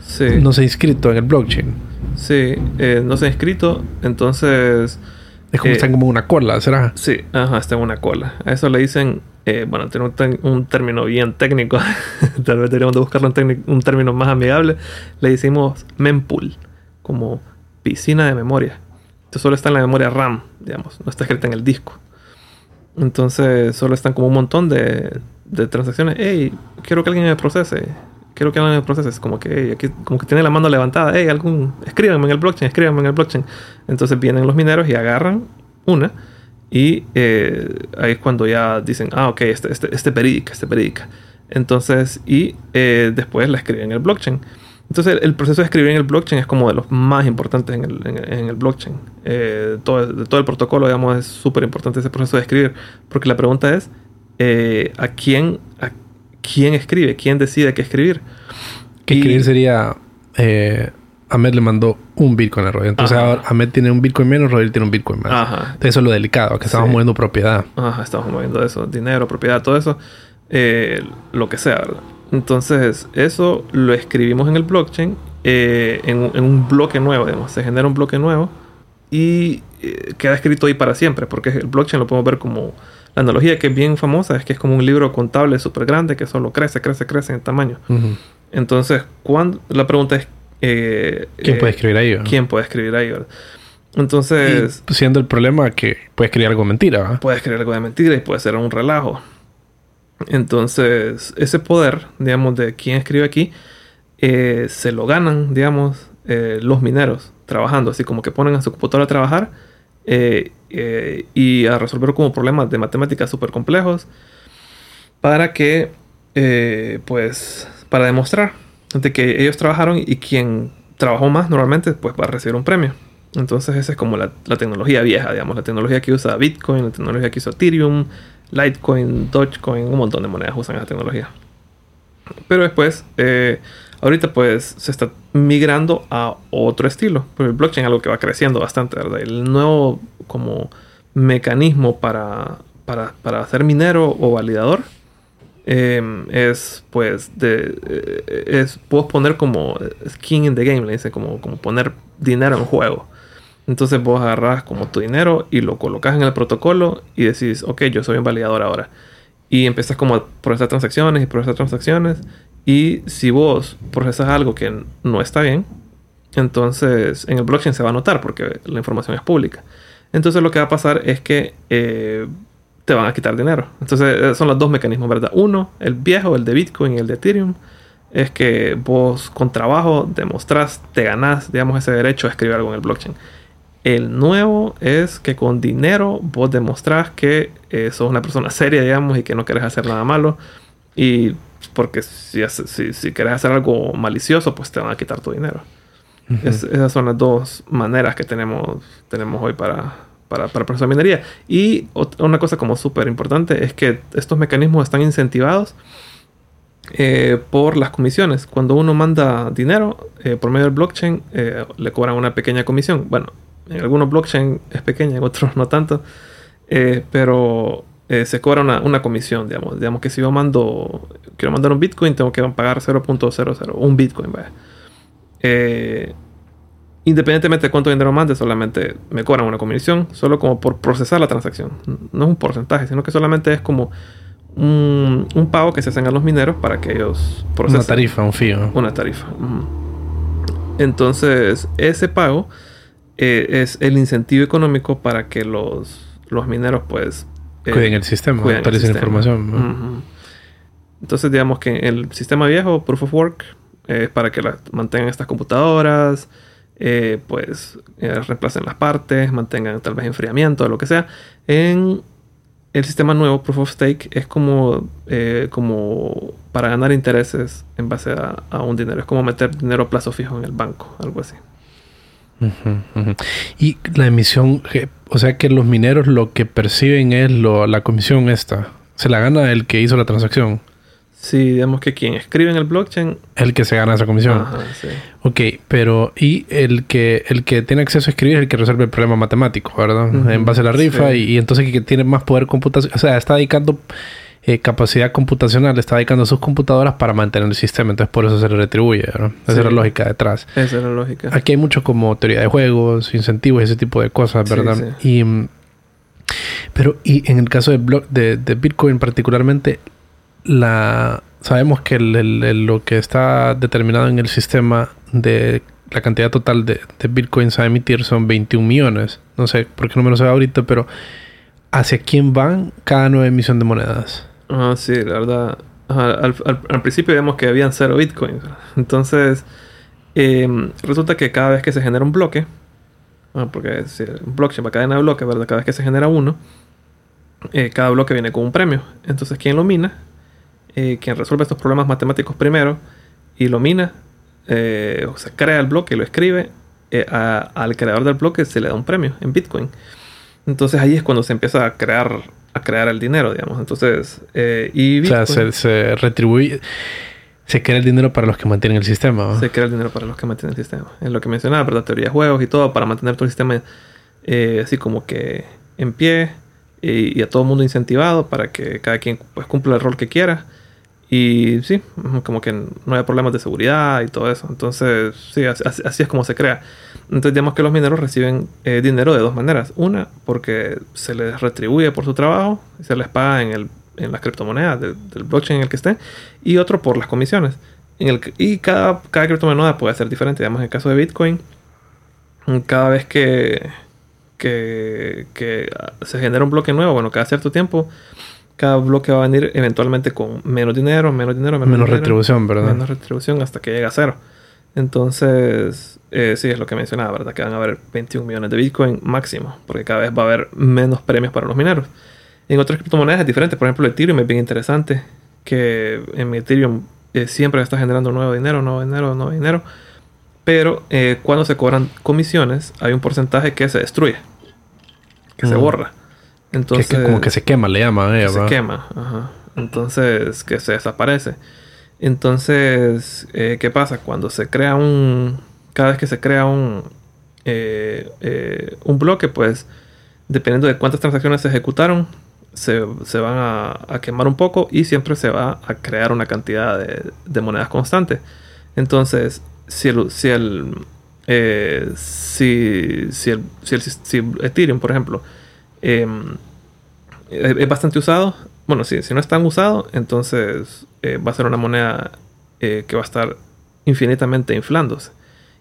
Sí. No se ha inscrito en el blockchain. Sí, eh, no se ha inscrito, entonces... Es como eh, como una cola, ¿será? Sí, ajá, está en una cola. A eso le dicen, eh, bueno, tiene un, término bien técnico, tal vez deberíamos de buscarlo un, un término más amigable. Le decimos mempool, como piscina de memoria solo está en la memoria RAM, digamos, no está escrita en el disco. Entonces solo están como un montón de, transacciones. Hey, quiero que alguien me procese. Quiero que alguien me procese. Es como que, aquí, como que tiene la mano levantada. Hey, algún, escríbanme en el blockchain, escríbanme en el blockchain. Entonces vienen los mineros y agarran una. Y eh, ahí es cuando ya dicen, ah, ok, este, este, este periódica, este. Entonces, y eh, después la escriben en el blockchain. Entonces, el, proceso de escribir en el blockchain es como de los más importantes en el, en, el blockchain. Eh, todo, todo, el protocolo, digamos, es súper importante ese proceso de escribir. Porque la pregunta es, eh, ¿a, quién, ¿a quién escribe? ¿Quién decide qué escribir? Que escribir sería... Eh, Ahmed le mandó un Bitcoin a Rodri. Entonces ahora Ahmed tiene un Bitcoin menos, Rodri tiene un Bitcoin más. Ajá. eso es lo delicado, que estamos moviendo propiedad. Ajá, estamos moviendo eso, dinero, propiedad, todo eso. Eh, lo que sea, ¿verdad? Entonces, eso lo escribimos en el blockchain, eh, en, un bloque nuevo, digamos. Se genera un bloque nuevo y eh, queda escrito ahí para siempre, porque el blockchain lo podemos ver como. La analogía que es bien famosa es que es como un libro contable súper grande que solo crece, crece, crece en tamaño. Entonces, cuando, la pregunta es. Eh, ¿Quién puede escribir ahí? ¿Quién puede escribir ahí? Entonces. siendo el problema que puede escribir algo de mentira. Puede escribir algo de mentira y puede ser un relajo. Entonces, ese poder, digamos, de quien escribe aquí, eh, se lo ganan, digamos, eh, los mineros trabajando, así como que ponen a su computadora a trabajar eh, y a resolver como problemas de matemáticas súper complejos para que, pues, para demostrar de que ellos trabajaron y quien trabajó más normalmente, pues va a recibir un premio. Entonces, esa es como la, la tecnología vieja, digamos, la tecnología que usa Bitcoin, la tecnología que usa Ethereum, Litecoin, Dogecoin, un montón de monedas usan esa tecnología. Pero después, eh, ahorita pues se está migrando a otro estilo. Porque el blockchain es algo que va creciendo bastante, ¿verdad? El nuevo como mecanismo para, para, para hacer minero o validador em, es pues de eh, es puedo poner como skin in the game le dice como, como poner dinero en juego entonces vos agarras como tu dinero y lo colocas en el protocolo y decís, ok, yo soy un validador ahora. Y empiezas como a procesar transacciones y procesar transacciones. Y si vos procesas algo que no está bien, entonces en el blockchain se va a notar porque la información es pública. Entonces lo que va a pasar es que eh, te van a quitar dinero. Entonces eh, son los dos mecanismos, ¿verdad? Uno, el viejo, el de Bitcoin y el de Ethereum, es que vos con trabajo demostrás, te ganás, digamos, ese derecho a escribir algo en el blockchain. El nuevo es que con dinero vos demostrás que eh, sos una persona seria, digamos, y que no querés hacer nada malo. Y porque si, si, si querés hacer algo malicioso, pues te van a quitar tu dinero. esas son las dos maneras que tenemos, tenemos hoy para, para, para minería. Y una cosa como súper importante es que estos mecanismos están incentivados eh, por las comisiones. Cuando uno manda dinero eh, por medio del blockchain, le cobran una pequeña comisión. Bueno, en algunos blockchain es pequeña, en otros no tanto. Eh, pero eh, se cobra una, comisión, digamos. Digamos que si yo mando, quiero mandar un Bitcoin, tengo que pagar 0.00, un Bitcoin, vaya. Eh, independientemente de cuánto dinero mande, solamente me cobran una comisión, solo como por procesar la transacción. No es un porcentaje, sino que solamente es como un, un pago que se hacen a los mineros para que ellos procesen. Una tarifa, un fee. Una tarifa. Entonces, ese pago eh, es el incentivo económico para que los, los mineros, pues. Eh, cuiden el sistema, cuiden la información. Entonces, digamos que el sistema viejo, Proof of Work, es para que mantengan estas computadoras, eh, pues reemplacen las partes, mantengan tal vez enfriamiento, lo que sea. En el sistema nuevo, Proof of Stake, es como, como para ganar intereses en base a, a, un dinero. Es como meter dinero a plazo fijo en el banco, algo así. Y la emisión, o sea que los mineros lo que perciben es lo, la comisión esta. Se la gana el que hizo la transacción. Sí, digamos que quien escribe en el blockchain. El que se gana esa comisión. Ajá, sí. Ok, pero y el que el que tiene acceso a escribir es el que resuelve el problema matemático, ¿verdad? En base a la rifa y, y, entonces el que tiene más poder computacional, o sea, está dedicando eh, capacidad computacional, está dedicando sus computadoras para mantener el sistema, entonces por eso se le retribuye, ¿no? Esa es la lógica detrás. Esa es la lógica. Aquí hay mucho como teoría de juegos, incentivos y ese tipo de cosas, ¿verdad? y pero y en el caso de, de, de Bitcoin particularmente, la sabemos que lo que está determinado en el sistema de la cantidad total de, de bitcoins a emitir son 21 millones. No sé por qué no me lo sé ahorita, pero ¿hacia quién van cada nueva emisión de monedas? Ah, sí, la verdad. al, principio vemos que habían cero bitcoins. Entonces, em, resulta que cada vez que se genera un bloque, ah, porque es un blockchain va cadena de bloques, ¿verdad? Cada vez que se genera uno, eh, cada bloque viene con un premio. Entonces, quien lo mina, eh, quien resuelve estos problemas matemáticos primero y lo mina, eh, o sea, crea el bloque y lo escribe, al creador del bloque se le da un premio en Bitcoin. Entonces ahí es cuando se empieza a crear a crear el dinero, digamos. Entonces, eh, y o sea, se, retribuye, se crea el dinero para los que mantienen el sistema. Se crea el dinero para los que mantienen el sistema. Es lo que mencionaba, ¿verdad? Teoría de juegos y todo, para mantener todo el sistema eh, así como que en pie y, a todo el mundo incentivado para que cada quien pues cumpla el rol que quiera. Y sí, como que no haya problemas de seguridad y todo eso. Entonces, sí, así, es como se crea. Entonces, digamos que los mineros reciben eh, dinero de dos maneras. Una, porque se les retribuye por su trabajo, se les paga en, el, en las criptomonedas del, blockchain en el que estén. Y otro, por las comisiones. En el, y cada, cada criptomoneda puede ser diferente. Digamos, en el caso de Bitcoin, cada vez que, que, que se genera un bloque nuevo, bueno, cada cierto tiempo cada bloque va a venir eventualmente con menos dinero, menos dinero, menos, retribución, ¿verdad? Menos retribución hasta que llegue a cero. Entonces, eh, sí, es lo que mencionaba, ¿verdad? Que van a haber 21 millones de Bitcoin máximo, porque cada vez va a haber menos premios para los mineros. En otras criptomonedas es diferente, por ejemplo, Ethereum es bien interesante, que en Ethereum eh, siempre está generando nuevo dinero, nuevo dinero, nuevo dinero, pero eh, cuando se cobran comisiones hay un porcentaje que se destruye, que se borra. Entonces, que, como que se quema, le llaman. Eh, se quema, ajá. Entonces, que se desaparece. Entonces, eh, ¿qué pasa? Cuando se crea un... Cada vez que se crea un... Eh, un bloque, pues, dependiendo de cuántas transacciones se ejecutaron, se, se van a, quemar un poco y siempre se va a crear una cantidad de, de monedas constante. Entonces, si el... Si el si, si, el, si, el, si Ethereum, por ejemplo, Em, es bastante usado. Bueno, si no es tan usado, entonces eh, va a ser una moneda eh, que va a estar infinitamente inflándose.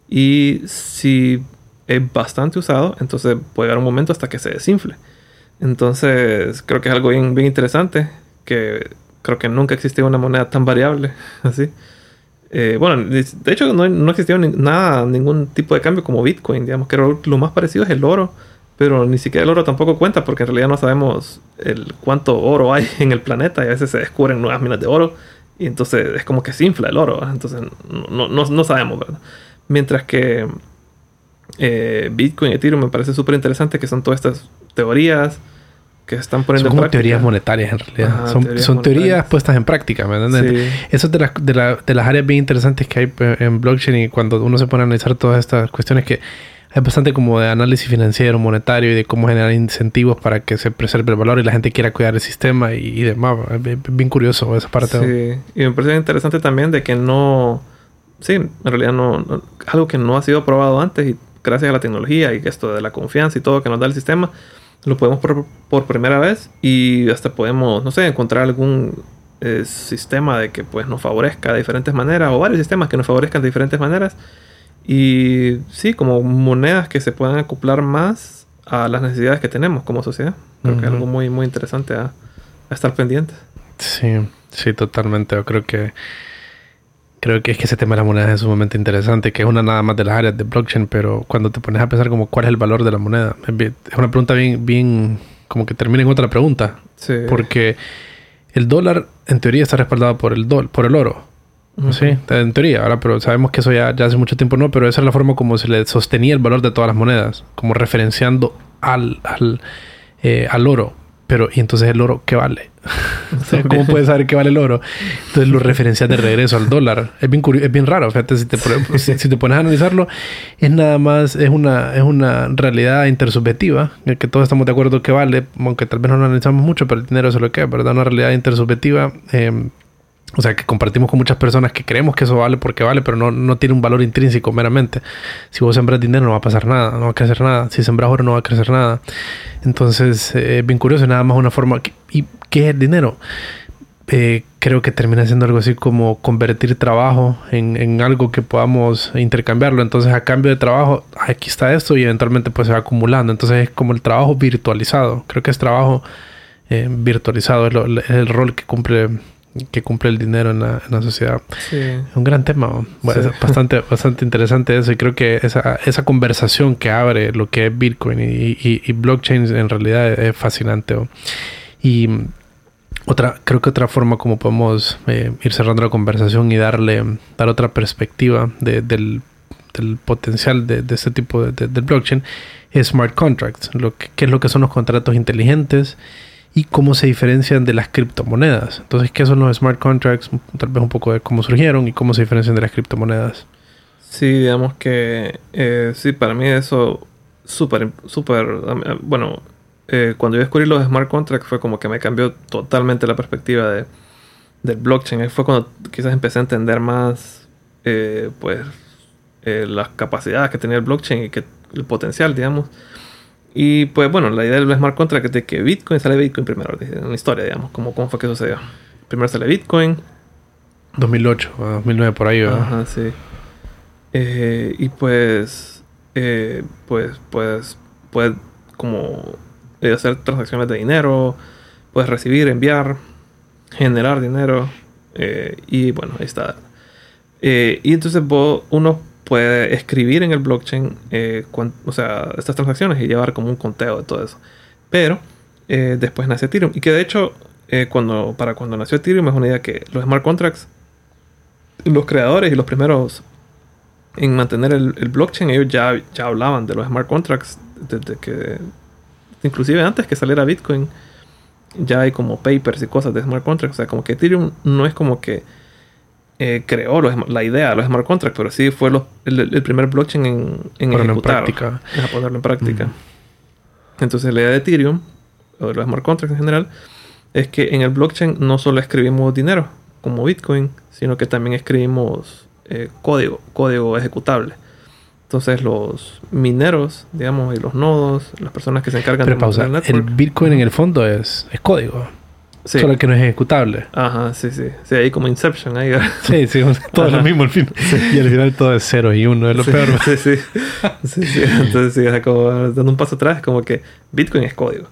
Y si es bastante usado, entonces puede llegar un momento hasta que se desinfle. Entonces creo que es algo bien, bien interesante, que creo que nunca existió una moneda tan variable así. Eh, bueno, de hecho no, no existió nada, ningún tipo de cambio como Bitcoin, digamos que lo más parecido es el oro pero ni siquiera el oro tampoco cuenta porque en realidad no sabemos el cuánto oro hay en el planeta y a veces se descubren nuevas minas de oro y entonces es como que se infla el oro, entonces no, no, no, sabemos, ¿verdad? Mientras que eh, Bitcoin y Ethereum me parece súper interesante que son todas estas teorías que están poniendo son como teorías monetarias en realidad. son, son teorías puestas en práctica, ¿me entiendes? Eso es de, de, la, de las áreas bien interesantes que hay en blockchain y cuando uno se pone a analizar todas estas cuestiones que es bastante como de análisis financiero, monetario y de cómo generar incentivos para que se preserve el valor y la gente quiera cuidar el sistema y, demás. Es bien, curioso esa parte. Sí, y me parece interesante también de que no, sí, en realidad no, algo que no ha sido probado antes y gracias a la tecnología y esto de la confianza y todo que nos da el sistema, lo podemos por, por primera vez y hasta podemos, no sé, encontrar algún eh, sistema de que pues nos favorezca de diferentes maneras o varios sistemas que nos favorezcan de diferentes maneras y sí, como monedas que se puedan acoplar más a las necesidades que tenemos como sociedad. Creo que es algo muy, muy interesante a, a estar pendientes. Sí, sí, totalmente. Yo creo que creo que es que ese tema de las monedas es sumamente interesante, que es una nada más de las áreas de blockchain, pero cuando te pones a pensar como cuál es el valor de la moneda, es una pregunta bien, bien, como que termina en otra pregunta. Sí. Porque el dólar, en teoría, está respaldado por el, dol por el oro. Sí, en teoría, ahora, pero sabemos que eso ya, ya hace mucho tiempo no, pero esa es la forma como se le sostenía el valor de todas las monedas, como referenciando al, al, eh, al oro. Pero, ¿y entonces el oro qué vale? ¿Cómo puedes saber qué vale el oro? Entonces lo referencias de regreso al dólar. Es bien, es bien raro. Fíjate, si te, si, te, pones a analizarlo, es nada más, es una, es una realidad intersubjetiva, en que todos estamos de acuerdo que vale, aunque tal vez no lo analizamos mucho, pero el dinero es lo que es, ¿verdad? Una realidad intersubjetiva. Eh, o sea, que compartimos con muchas personas que creemos que eso vale porque vale, pero no, no tiene un valor intrínseco meramente. Si vos sembras dinero no va a pasar nada, no va a crecer nada. Si sembras oro no va a crecer nada. Entonces, eh, bien curioso, nada más una forma... ¿Y qué es el dinero? Eh, creo que termina siendo algo así como convertir trabajo en, en, algo que podamos intercambiarlo. Entonces, a cambio de trabajo, aquí está esto y eventualmente pues se va acumulando. Entonces, es como el trabajo virtualizado. Creo que es trabajo eh, virtualizado, es, es el rol que cumple que cumple el dinero en la, en la sociedad. Sí. Es un gran tema. Bueno, sí. es bastante, bastante interesante eso. Y creo que esa, esa conversación que abre lo que es Bitcoin y, y, y blockchain en realidad es, fascinante. Y otra, creo que otra forma como podemos eh, ir cerrando la conversación y darle, dar otra perspectiva de, del, del, potencial de, de este tipo de, de, de, blockchain es smart contracts. Lo que, ¿Qué es lo que son los contratos inteligentes? Y cómo se diferencian de las criptomonedas. Entonces, ¿qué son los smart contracts? Tal vez un poco de cómo surgieron y cómo se diferencian de las criptomonedas. Sí, digamos que eh, sí, para mí eso súper, súper, bueno, eh, cuando yo descubrí los smart contracts fue como que me cambió totalmente la perspectiva de, del blockchain. Fue cuando quizás empecé a entender más, eh, pues, eh, las capacidades que tenía el blockchain y que el potencial, digamos. Y pues bueno, la idea del smart contract es de que Bitcoin sale Bitcoin primero, en la historia, digamos, como cómo fue que sucedió. Primero sale Bitcoin. 2008, 2009 por ahí, ¿verdad? Ajá, sí. Eh, y pues, eh, pues, pues, puedes como eh, hacer transacciones de dinero, puedes recibir, enviar, generar dinero. eh, y bueno, ahí está. Y entonces vos, uno puede escribir en el blockchain, eh, o sea, estas transacciones y llevar como un conteo de todo eso. Pero eh, después nace Ethereum. Y que de hecho, eh, cuando, para cuando nació Ethereum es una idea que los smart contracts, los creadores y los primeros en mantener el, blockchain, ellos ya, ya hablaban de los smart contracts desde que, inclusive antes que saliera Bitcoin, ya hay como papers y cosas de smart contracts. O sea, como que Ethereum no es como que eh, creó los, la idea de los smart contracts, pero sí fue los, el, el, primer blockchain en, en ejecutar, en ponerlo en práctica. Mm. Entonces la idea de Ethereum, o de los smart contracts en general, es que en el blockchain no solo escribimos dinero, como Bitcoin, sino que también escribimos eh, código, código ejecutable. Entonces los mineros, digamos, y los nodos, las personas que se encargan Pero de pausa, el, network, el Bitcoin en el fondo es, es código. Sí. Solo que no es ejecutable. Ajá, sí, sí. Sí, ahí como Inception. Ahí. Sí, sí, todo es lo mismo al fin. Sí. Y al final todo es cero y uno, es lo sí, peor. Sí, sí. sí. Entonces, sí, es como dando un paso atrás, es como que Bitcoin es código.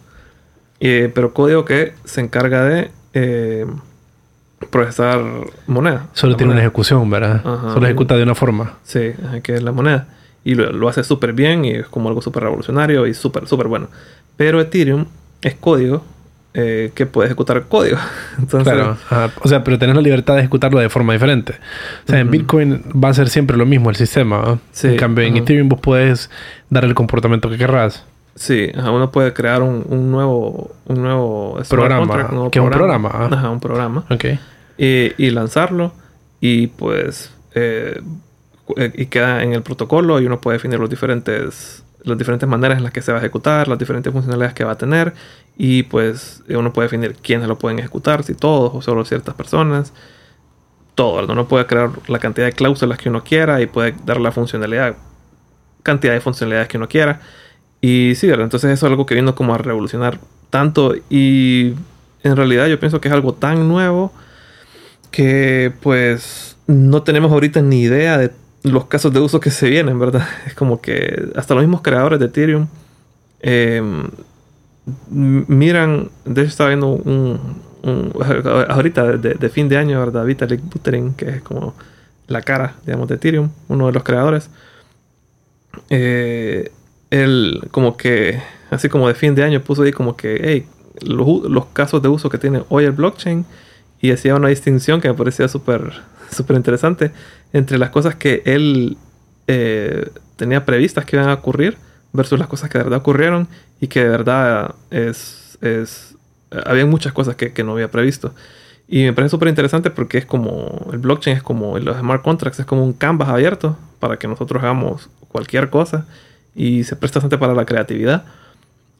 Eh, pero código que se encarga de eh, procesar moneda. Solo tiene moneda. una ejecución, ¿verdad? Ajá. Solo ejecuta de una forma. Sí, que es la moneda. Y lo, lo hace súper bien y es como algo súper revolucionario y súper, súper bueno. Pero Ethereum es código eh, que puede ejecutar código. Entonces, claro, ajá. o sea, pero tenés la libertad de ejecutarlo de forma diferente. O sea, uh -huh. en Bitcoin va a ser siempre lo mismo el sistema. en cambio, uh -huh. en Ethereum vos puedes dar el comportamiento que querrás. Sí, ajá, uno puede crear un, un nuevo, un nuevo programa. Contract, un nuevo que programa. es un programa. Ajá, un programa. Okay. Y, y lanzarlo y pues eh, y queda en el protocolo y uno puede definir los diferentes las diferentes maneras en las que se va a ejecutar, las diferentes funcionalidades que va a tener y pues uno puede definir quiénes lo pueden ejecutar, si todos o solo ciertas personas. Todo, ¿no? uno puede crear la cantidad de cláusulas que uno quiera y puede dar la funcionalidad cantidad de funcionalidades que uno quiera. Y sí, ¿verdad? Entonces eso es algo que vino como a revolucionar tanto y en realidad yo pienso que es algo tan nuevo que pues no tenemos ahorita ni idea de los casos de uso que se vienen, ¿verdad? Es como que hasta los mismos creadores de Ethereum em, miran, de hecho estaba viendo un, ahorita de, fin de año, ¿verdad? Vitalik Buterin, que es como la cara, digamos, de Ethereum, uno de los creadores. Eh, él como que, así como de fin de año, puso ahí como que, hey, los, casos de uso que tiene hoy el blockchain y hacía una distinción que me parecía súper interesante entre las cosas que él eh, tenía previstas que iban a ocurrir versus las cosas que de verdad ocurrieron y que de verdad es, es había muchas cosas que, que no había previsto. Y me parece súper interesante porque es como, el blockchain es como, los smart contracts es como un canvas abierto para que nosotros hagamos cualquier cosa y se presta bastante para la creatividad.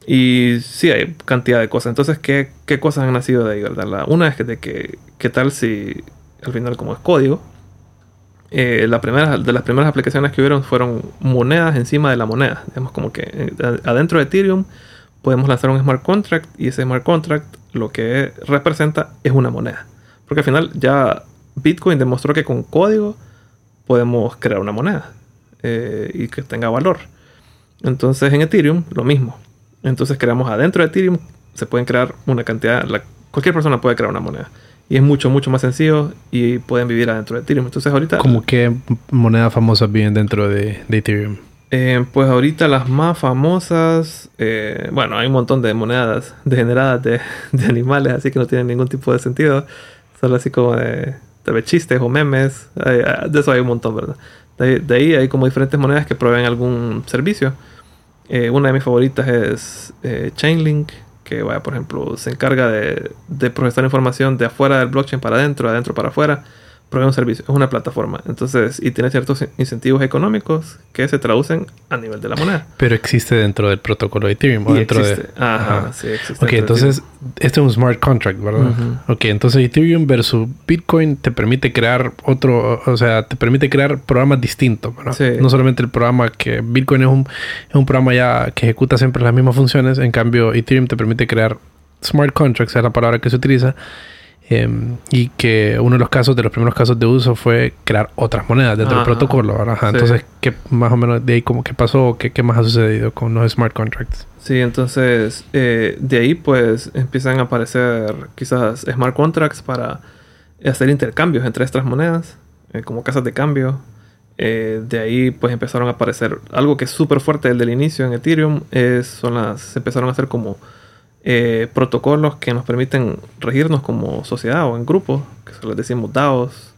Y sí, hay cantidad de cosas. Entonces, ¿qué, qué cosas han nacido de ahí, verdad? una es que, de que, ¿qué tal si al final como es código? Eh, la de las primeras aplicaciones que hubieron fueron monedas encima de la moneda. Digamos como que eh, adentro de Ethereum podemos lanzar un smart contract y ese smart contract lo que representa es una moneda. Porque al final ya Bitcoin demostró que con código podemos crear una moneda eh, y que tenga valor. Entonces en Ethereum lo mismo. Entonces creamos adentro de Ethereum, se pueden crear una cantidad, cualquier persona puede crear una moneda. Y es mucho, mucho más sencillo y pueden vivir adentro de Ethereum. Entonces ahorita... ¿Cómo qué monedas famosas viven dentro de, Ethereum? Eh, pues ahorita las más famosas, eh, bueno, hay un montón de monedas degeneradas de, de, animales, así que no tienen ningún tipo de sentido. Solo así como de, de chistes o memes. de eso hay un montón, ¿verdad? De, de, ahí hay como diferentes monedas que proveen algún servicio. Eh, una de mis favoritas es eh, Chainlink, que por ejemplo, se encarga de, procesar información de afuera del blockchain para adentro, de adentro para afuera provee un servicio, es una plataforma. Entonces, y tiene ciertos incentivos económicos que se traducen a nivel de la moneda. Pero existe dentro del protocolo de Ethereum. O dentro existe. De, ajá, sí, existe. Ok, entonces, este es un smart contract, ¿verdad? Ok, entonces Ethereum versus Bitcoin te permite crear otro, o sea, te permite crear programas distintos, ¿verdad? Sí. No solamente el programa que Bitcoin es un, es un programa ya que ejecuta siempre las mismas funciones, en cambio Ethereum te permite crear smart contracts, es la palabra que se utiliza, Em, y que uno de los casos, de los primeros casos de uso fue crear otras monedas dentro del protocolo. Entonces, ¿qué más o menos de ahí como qué pasó? ¿Qué, ¿Qué, más ha sucedido con los smart contracts? Sí, entonces eh, de ahí pues empiezan a aparecer quizás smart contracts para hacer intercambios entre estas monedas, eh, como casas de cambio. Eh, de ahí pues empezaron a aparecer algo que es súper fuerte desde el inicio en Ethereum, es, son las, se empezaron a hacer como eh, protocolos que nos permiten regirnos como sociedad o en grupos, que se les decimos DAOs,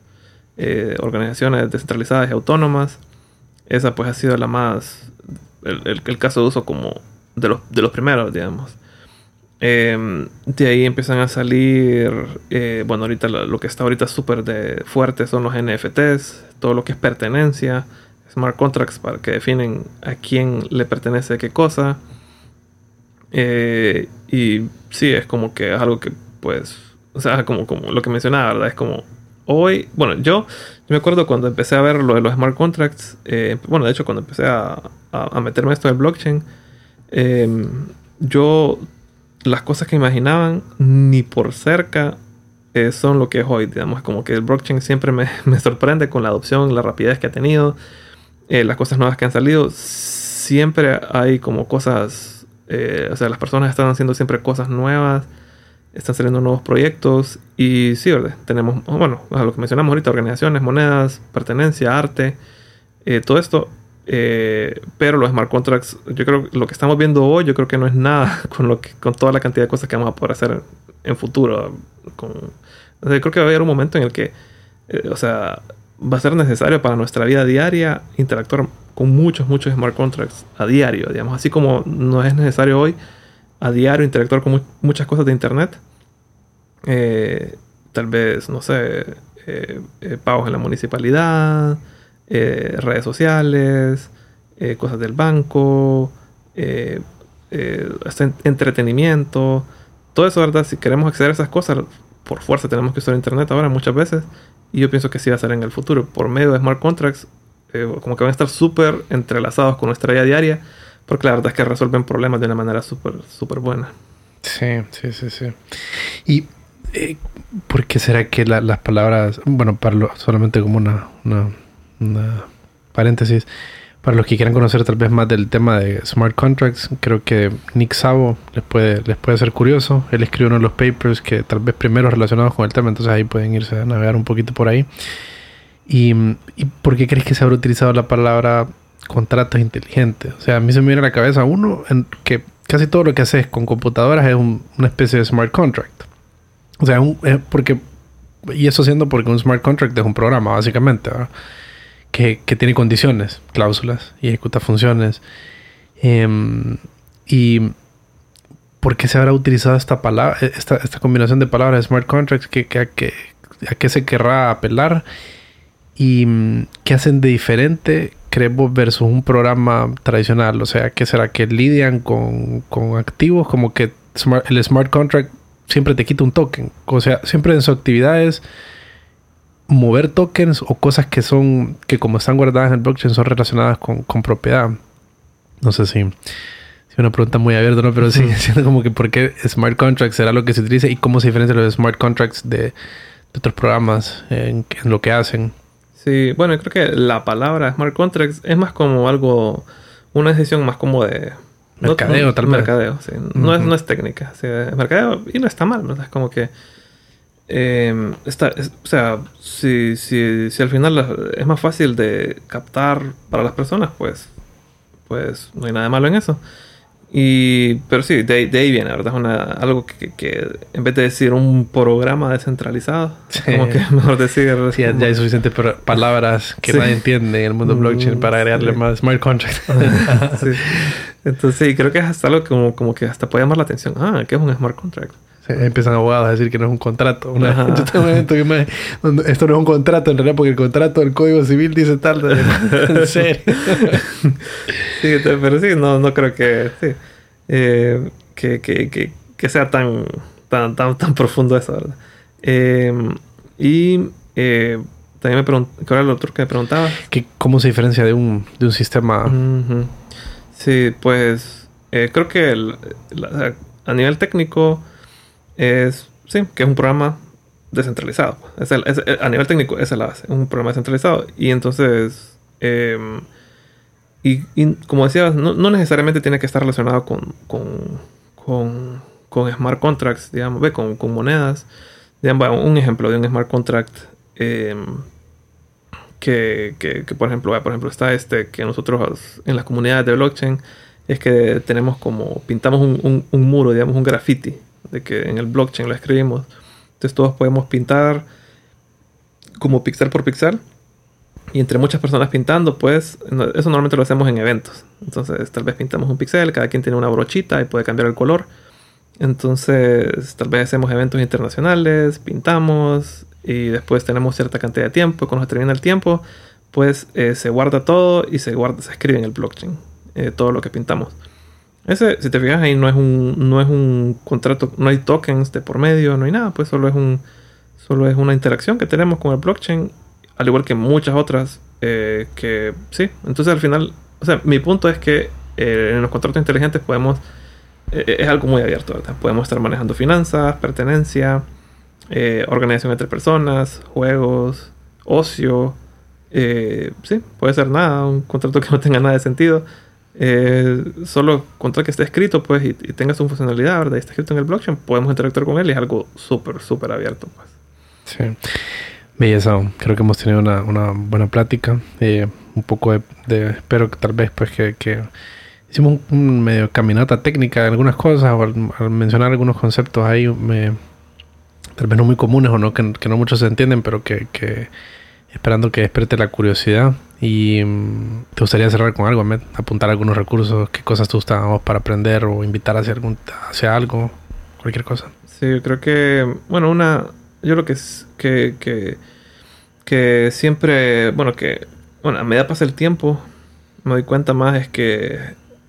eh, organizaciones descentralizadas y autónomas. Esa pues ha sido la más, el, caso de uso como de los, de los primeros, digamos. Em, de ahí empiezan a salir, eh, bueno, ahorita lo, que está ahorita súper fuerte son los NFTs, todo lo que es pertenencia, smart contracts para que definen a quién le pertenece qué cosa. Eh, y sí, es como que es algo que, pues, o sea, como, como lo que mencionaba, ¿verdad? Es como hoy, bueno, yo, me acuerdo cuando empecé a ver lo de los smart contracts, eh, bueno, de hecho, cuando empecé a, a, meterme esto del blockchain, em, yo, las cosas que imaginaban, ni por cerca eh, son lo que es hoy, digamos, como que el blockchain siempre me, me sorprende con la adopción, la rapidez que ha tenido, las cosas nuevas que han salido, siempre hay como cosas eh, o sea, las personas están haciendo siempre cosas nuevas, están saliendo nuevos proyectos y sí, ¿verdad? Tenemos, bueno, a lo que mencionamos ahorita, organizaciones, monedas, pertenencia, arte, eh, todo esto. Eh, pero los smart contracts, yo creo que lo que estamos viendo hoy, yo creo que no es nada con, lo que, con toda la cantidad de cosas que vamos a poder hacer en futuro. Con, creo que va a haber un momento en el que, o sea, va a ser necesario para nuestra vida diaria interactuar con muchos, muchos smart contracts a diario, digamos, así como no es necesario hoy a diario interactuar con muchas cosas de Internet. Eh, tal vez, no sé, eh, eh, pagos en la municipalidad, redes sociales, cosas del banco, entretenimiento, todo eso, ¿verdad? Si queremos acceder a esas cosas, por fuerza tenemos que usar Internet ahora muchas veces. Y yo pienso que sí va a ser en el futuro. Por medio de smart contracts eh, como que van a estar súper entrelazados con nuestra vida diaria, porque la verdad es que resuelven problemas de una manera súper, súper buena. Sí, sí, sí, sí. Y eh, ¿por qué será que las palabras, bueno, para solamente como una, una, una paréntesis, para los que quieran conocer tal vez más del tema de smart contracts, creo que Nick Savo les puede, les puede ser curioso. Él escribió uno de los papers que tal vez primero relacionados con el tema, entonces ahí pueden irse a navegar un poquito por ahí. ¿Y, por qué crees que se habrá utilizado la palabra contratos inteligentes? O sea, a mí se me viene a la cabeza uno en que casi todo lo que haces con computadoras es una especie de smart contract. O sea, un, porque, y eso siendo porque un smart contract es un programa, básicamente, ¿verdad? que, tiene condiciones, cláusulas y ejecuta funciones. Em, y ¿por qué se habrá utilizado esta palabra, esta, esta combinación de palabras smart contracts? que, que, ¿A qué se querrá apelar? ¿Y mm, qué hacen de diferente, creemos, versus un programa tradicional? O sea, ¿qué será? ¿Que lidian con, con activos? Como que el smart contract siempre te quita un token. O sea, siempre en sus actividades mover tokens o cosas que son, que como están guardadas en el blockchain son relacionadas con, propiedad. No sé si, si una pregunta muy abierta, ¿no? Pero sí, siento como que por qué smart contracts será lo que se utiliza y cómo se diferencia los smart contracts de, otros programas en, lo que hacen. Sí, bueno, creo que la palabra smart contracts es más como algo, una decisión más como de... Mercadeo, tal vez. Mercadeo, sí. No, es, no es técnica. Sí, mercadeo y no está mal, ¿no? Es como que eh, o sea, si, si, si, al final es más fácil de captar para las personas, pues, pues no hay nada malo en eso. Y, pero sí, de, ahí viene, ¿verdad? Es una, algo que, que, en vez de decir un programa descentralizado, como que mejor decir. Sí, ya, hay suficientes palabras que nadie entiende en el mundo blockchain para agregarle más smart contract. Entonces, sí, creo que es hasta algo como, como que hasta puede llamar la atención. Ah, ¿qué es un smart contract? Empiezan abogados a decir que no es un contrato. yo tengo un evento que me, esto no es un contrato en realidad porque el contrato del Código Civil dice tal. en serio. sí, pero sí, no, no creo que, sí, eh, que, que, que, sea tan, tan, tan, tan profundo eso, ¿verdad? Eh, y eh, también me pregunté, ¿qué era lo otro que me preguntaba? ¿Cómo se diferencia de un, de un sistema? Sí, pues creo que a nivel técnico es, sí, que es un programa descentralizado. Es a nivel técnico, esa es la base. Es un programa descentralizado. Y entonces, em, y, como decías, no, necesariamente tiene que estar relacionado con, con, con, con smart contracts, digamos, ve, con, con monedas. Digamos, un ejemplo de un smart contract em, que, que, que, por ejemplo, por ejemplo, está este que nosotros en las comunidades de blockchain es que tenemos como, pintamos un, un, un muro, digamos, un graffiti de que en el blockchain lo escribimos. Entonces todos podemos pintar como pixel por pixel. Y entre muchas personas pintando, pues eso normalmente lo hacemos en eventos. Entonces tal vez pintamos un pixel, cada quien tiene una brochita y puede cambiar el color. Entonces tal vez hacemos eventos internacionales, pintamos y después tenemos cierta cantidad de tiempo. Cuando se termina el tiempo, pues eh, se guarda todo y se, guarda, se escribe en el blockchain eh, todo lo que pintamos. Ese, si te fijas ahí, no es un, no es un contrato, no hay tokens de por medio, no hay nada, pues solo es un, solo es una interacción que tenemos con el blockchain, al igual que muchas otras eh, que sí. Entonces al final, o sea, mi punto es que eh, en los contratos inteligentes podemos, eh, es algo muy abierto, ¿verdad? Podemos estar manejando finanzas, pertenencia, organización entre personas, juegos, ocio, sí, puede ser nada, un contrato que no tenga nada de sentido eh, solo contra que esté escrito pues y, tenga su funcionalidad, ¿verdad? Y está escrito en el blockchain, podemos interactuar con él y es algo súper, súper abierto pues. Sí. Belleza, creo que hemos tenido una, una buena plática, eh, un poco de, espero que tal vez pues que, que hicimos un, medio caminata técnica de algunas cosas o al, mencionar algunos conceptos ahí me, tal vez no muy comunes o no que, que no muchos se entienden pero que, que esperando que despierte la curiosidad. Y mm, te gustaría cerrar con algo, apuntar algunos recursos, qué cosas te gustan para aprender o invitar hacia, algún, hacia algo, cualquier cosa. Sí, yo creo que, bueno, una, yo creo que es que, que, que siempre, bueno, que, bueno, a medida pasa el tiempo, me doy cuenta más es que,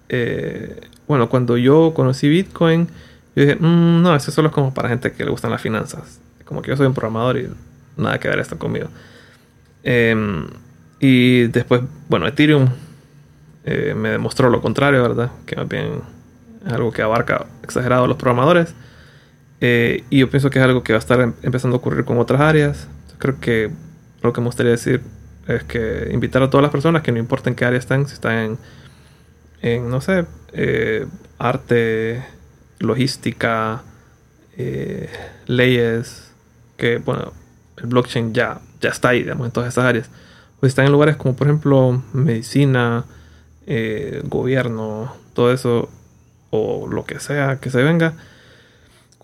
eh, bueno, cuando yo conocí Bitcoin, yo dije, mm, no, eso solo es como para gente que le gustan las finanzas. Como que yo soy un programador y nada que ver esto conmigo. Em, Y después, bueno, Ethereum eh, me demostró lo contrario, ¿verdad? Que más bien es algo que abarca exagerado a los programadores. Eh, y yo pienso que es algo que va a estar em, empezando a ocurrir con otras áreas. Creo que lo que me gustaría decir es que invitar a todas las personas que no importa en qué área están, si están en, en no sé, eh, arte, logística, eh, leyes, que bueno, el blockchain ya, ya está ahí, digamos, en todas esas áreas. O están en lugares como por ejemplo medicina, gobierno, todo eso, o lo que sea que se venga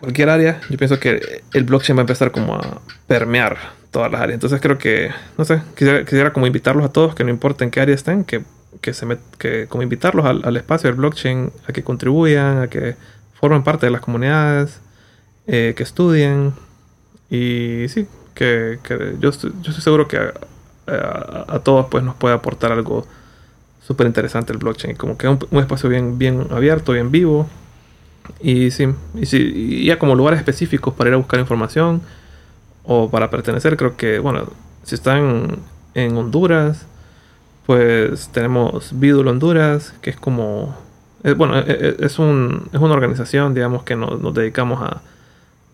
cualquier área, yo pienso que el blockchain va a empezar como a permear todas las áreas. Entonces creo que, no sé, quisiera, como invitarlos a todos, que no importa en qué área estén, que, que se que como invitarlos al, espacio del blockchain, a que contribuyan, a que formen parte de las comunidades, eh, que estudien. Y sí, que, yo, estoy, yo estoy seguro que a, todos pues nos puede aportar algo súper interesante el blockchain. Como que es un, un espacio bien, bien abierto, bien vivo y sí, y sí, ya como lugares específicos para ir a buscar información o para pertenecer, creo que, bueno, si están en Honduras, pues tenemos Vidul Honduras, que es como, bueno, e, e, es, un, es una organización, digamos, que nos, nos dedicamos a,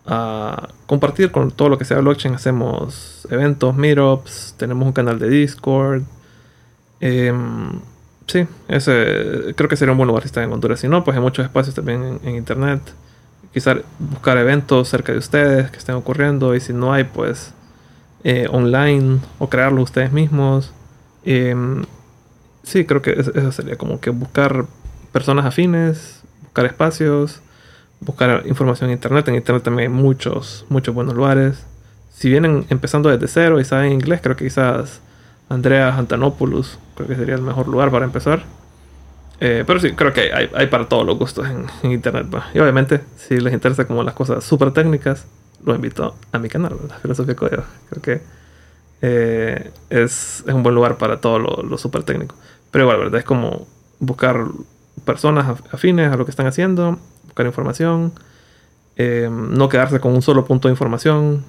a compartir con todo lo que sea blockchain. Hacemos eventos, meetups, tenemos un canal de Discord. Eh, Sí, ese, creo que sería un buen lugar si están en Honduras. Si no, pues hay muchos espacios también en, internet. Quizás buscar eventos cerca de ustedes que estén ocurriendo. Y si no hay, pues eh, online o crearlo ustedes mismos. Em, sí, creo que eso sería como que buscar personas afines, buscar espacios, buscar información en internet. En internet también hay muchos, muchos buenos lugares. Si vienen empezando desde cero y saben inglés, creo que quizás Andrea Antanopoulos, creo que sería el mejor lugar para empezar. Eh, pero sí, creo que hay, para todos los gustos en, internet. Y obviamente, si les interesa como las cosas súper técnicas, los invito a mi canal, la Filosofía Código. Creo que eh, es, un buen lugar para todo lo, súper técnico. Pero igual, ¿verdad? Es como buscar personas afines a lo que están haciendo, buscar información, eh, no quedarse con un solo punto de información.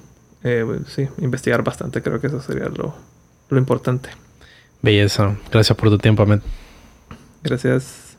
sí, investigar bastante, creo que eso sería lo, lo importante. Belleza. Gracias por tu tiempo, Ahmed. Gracias.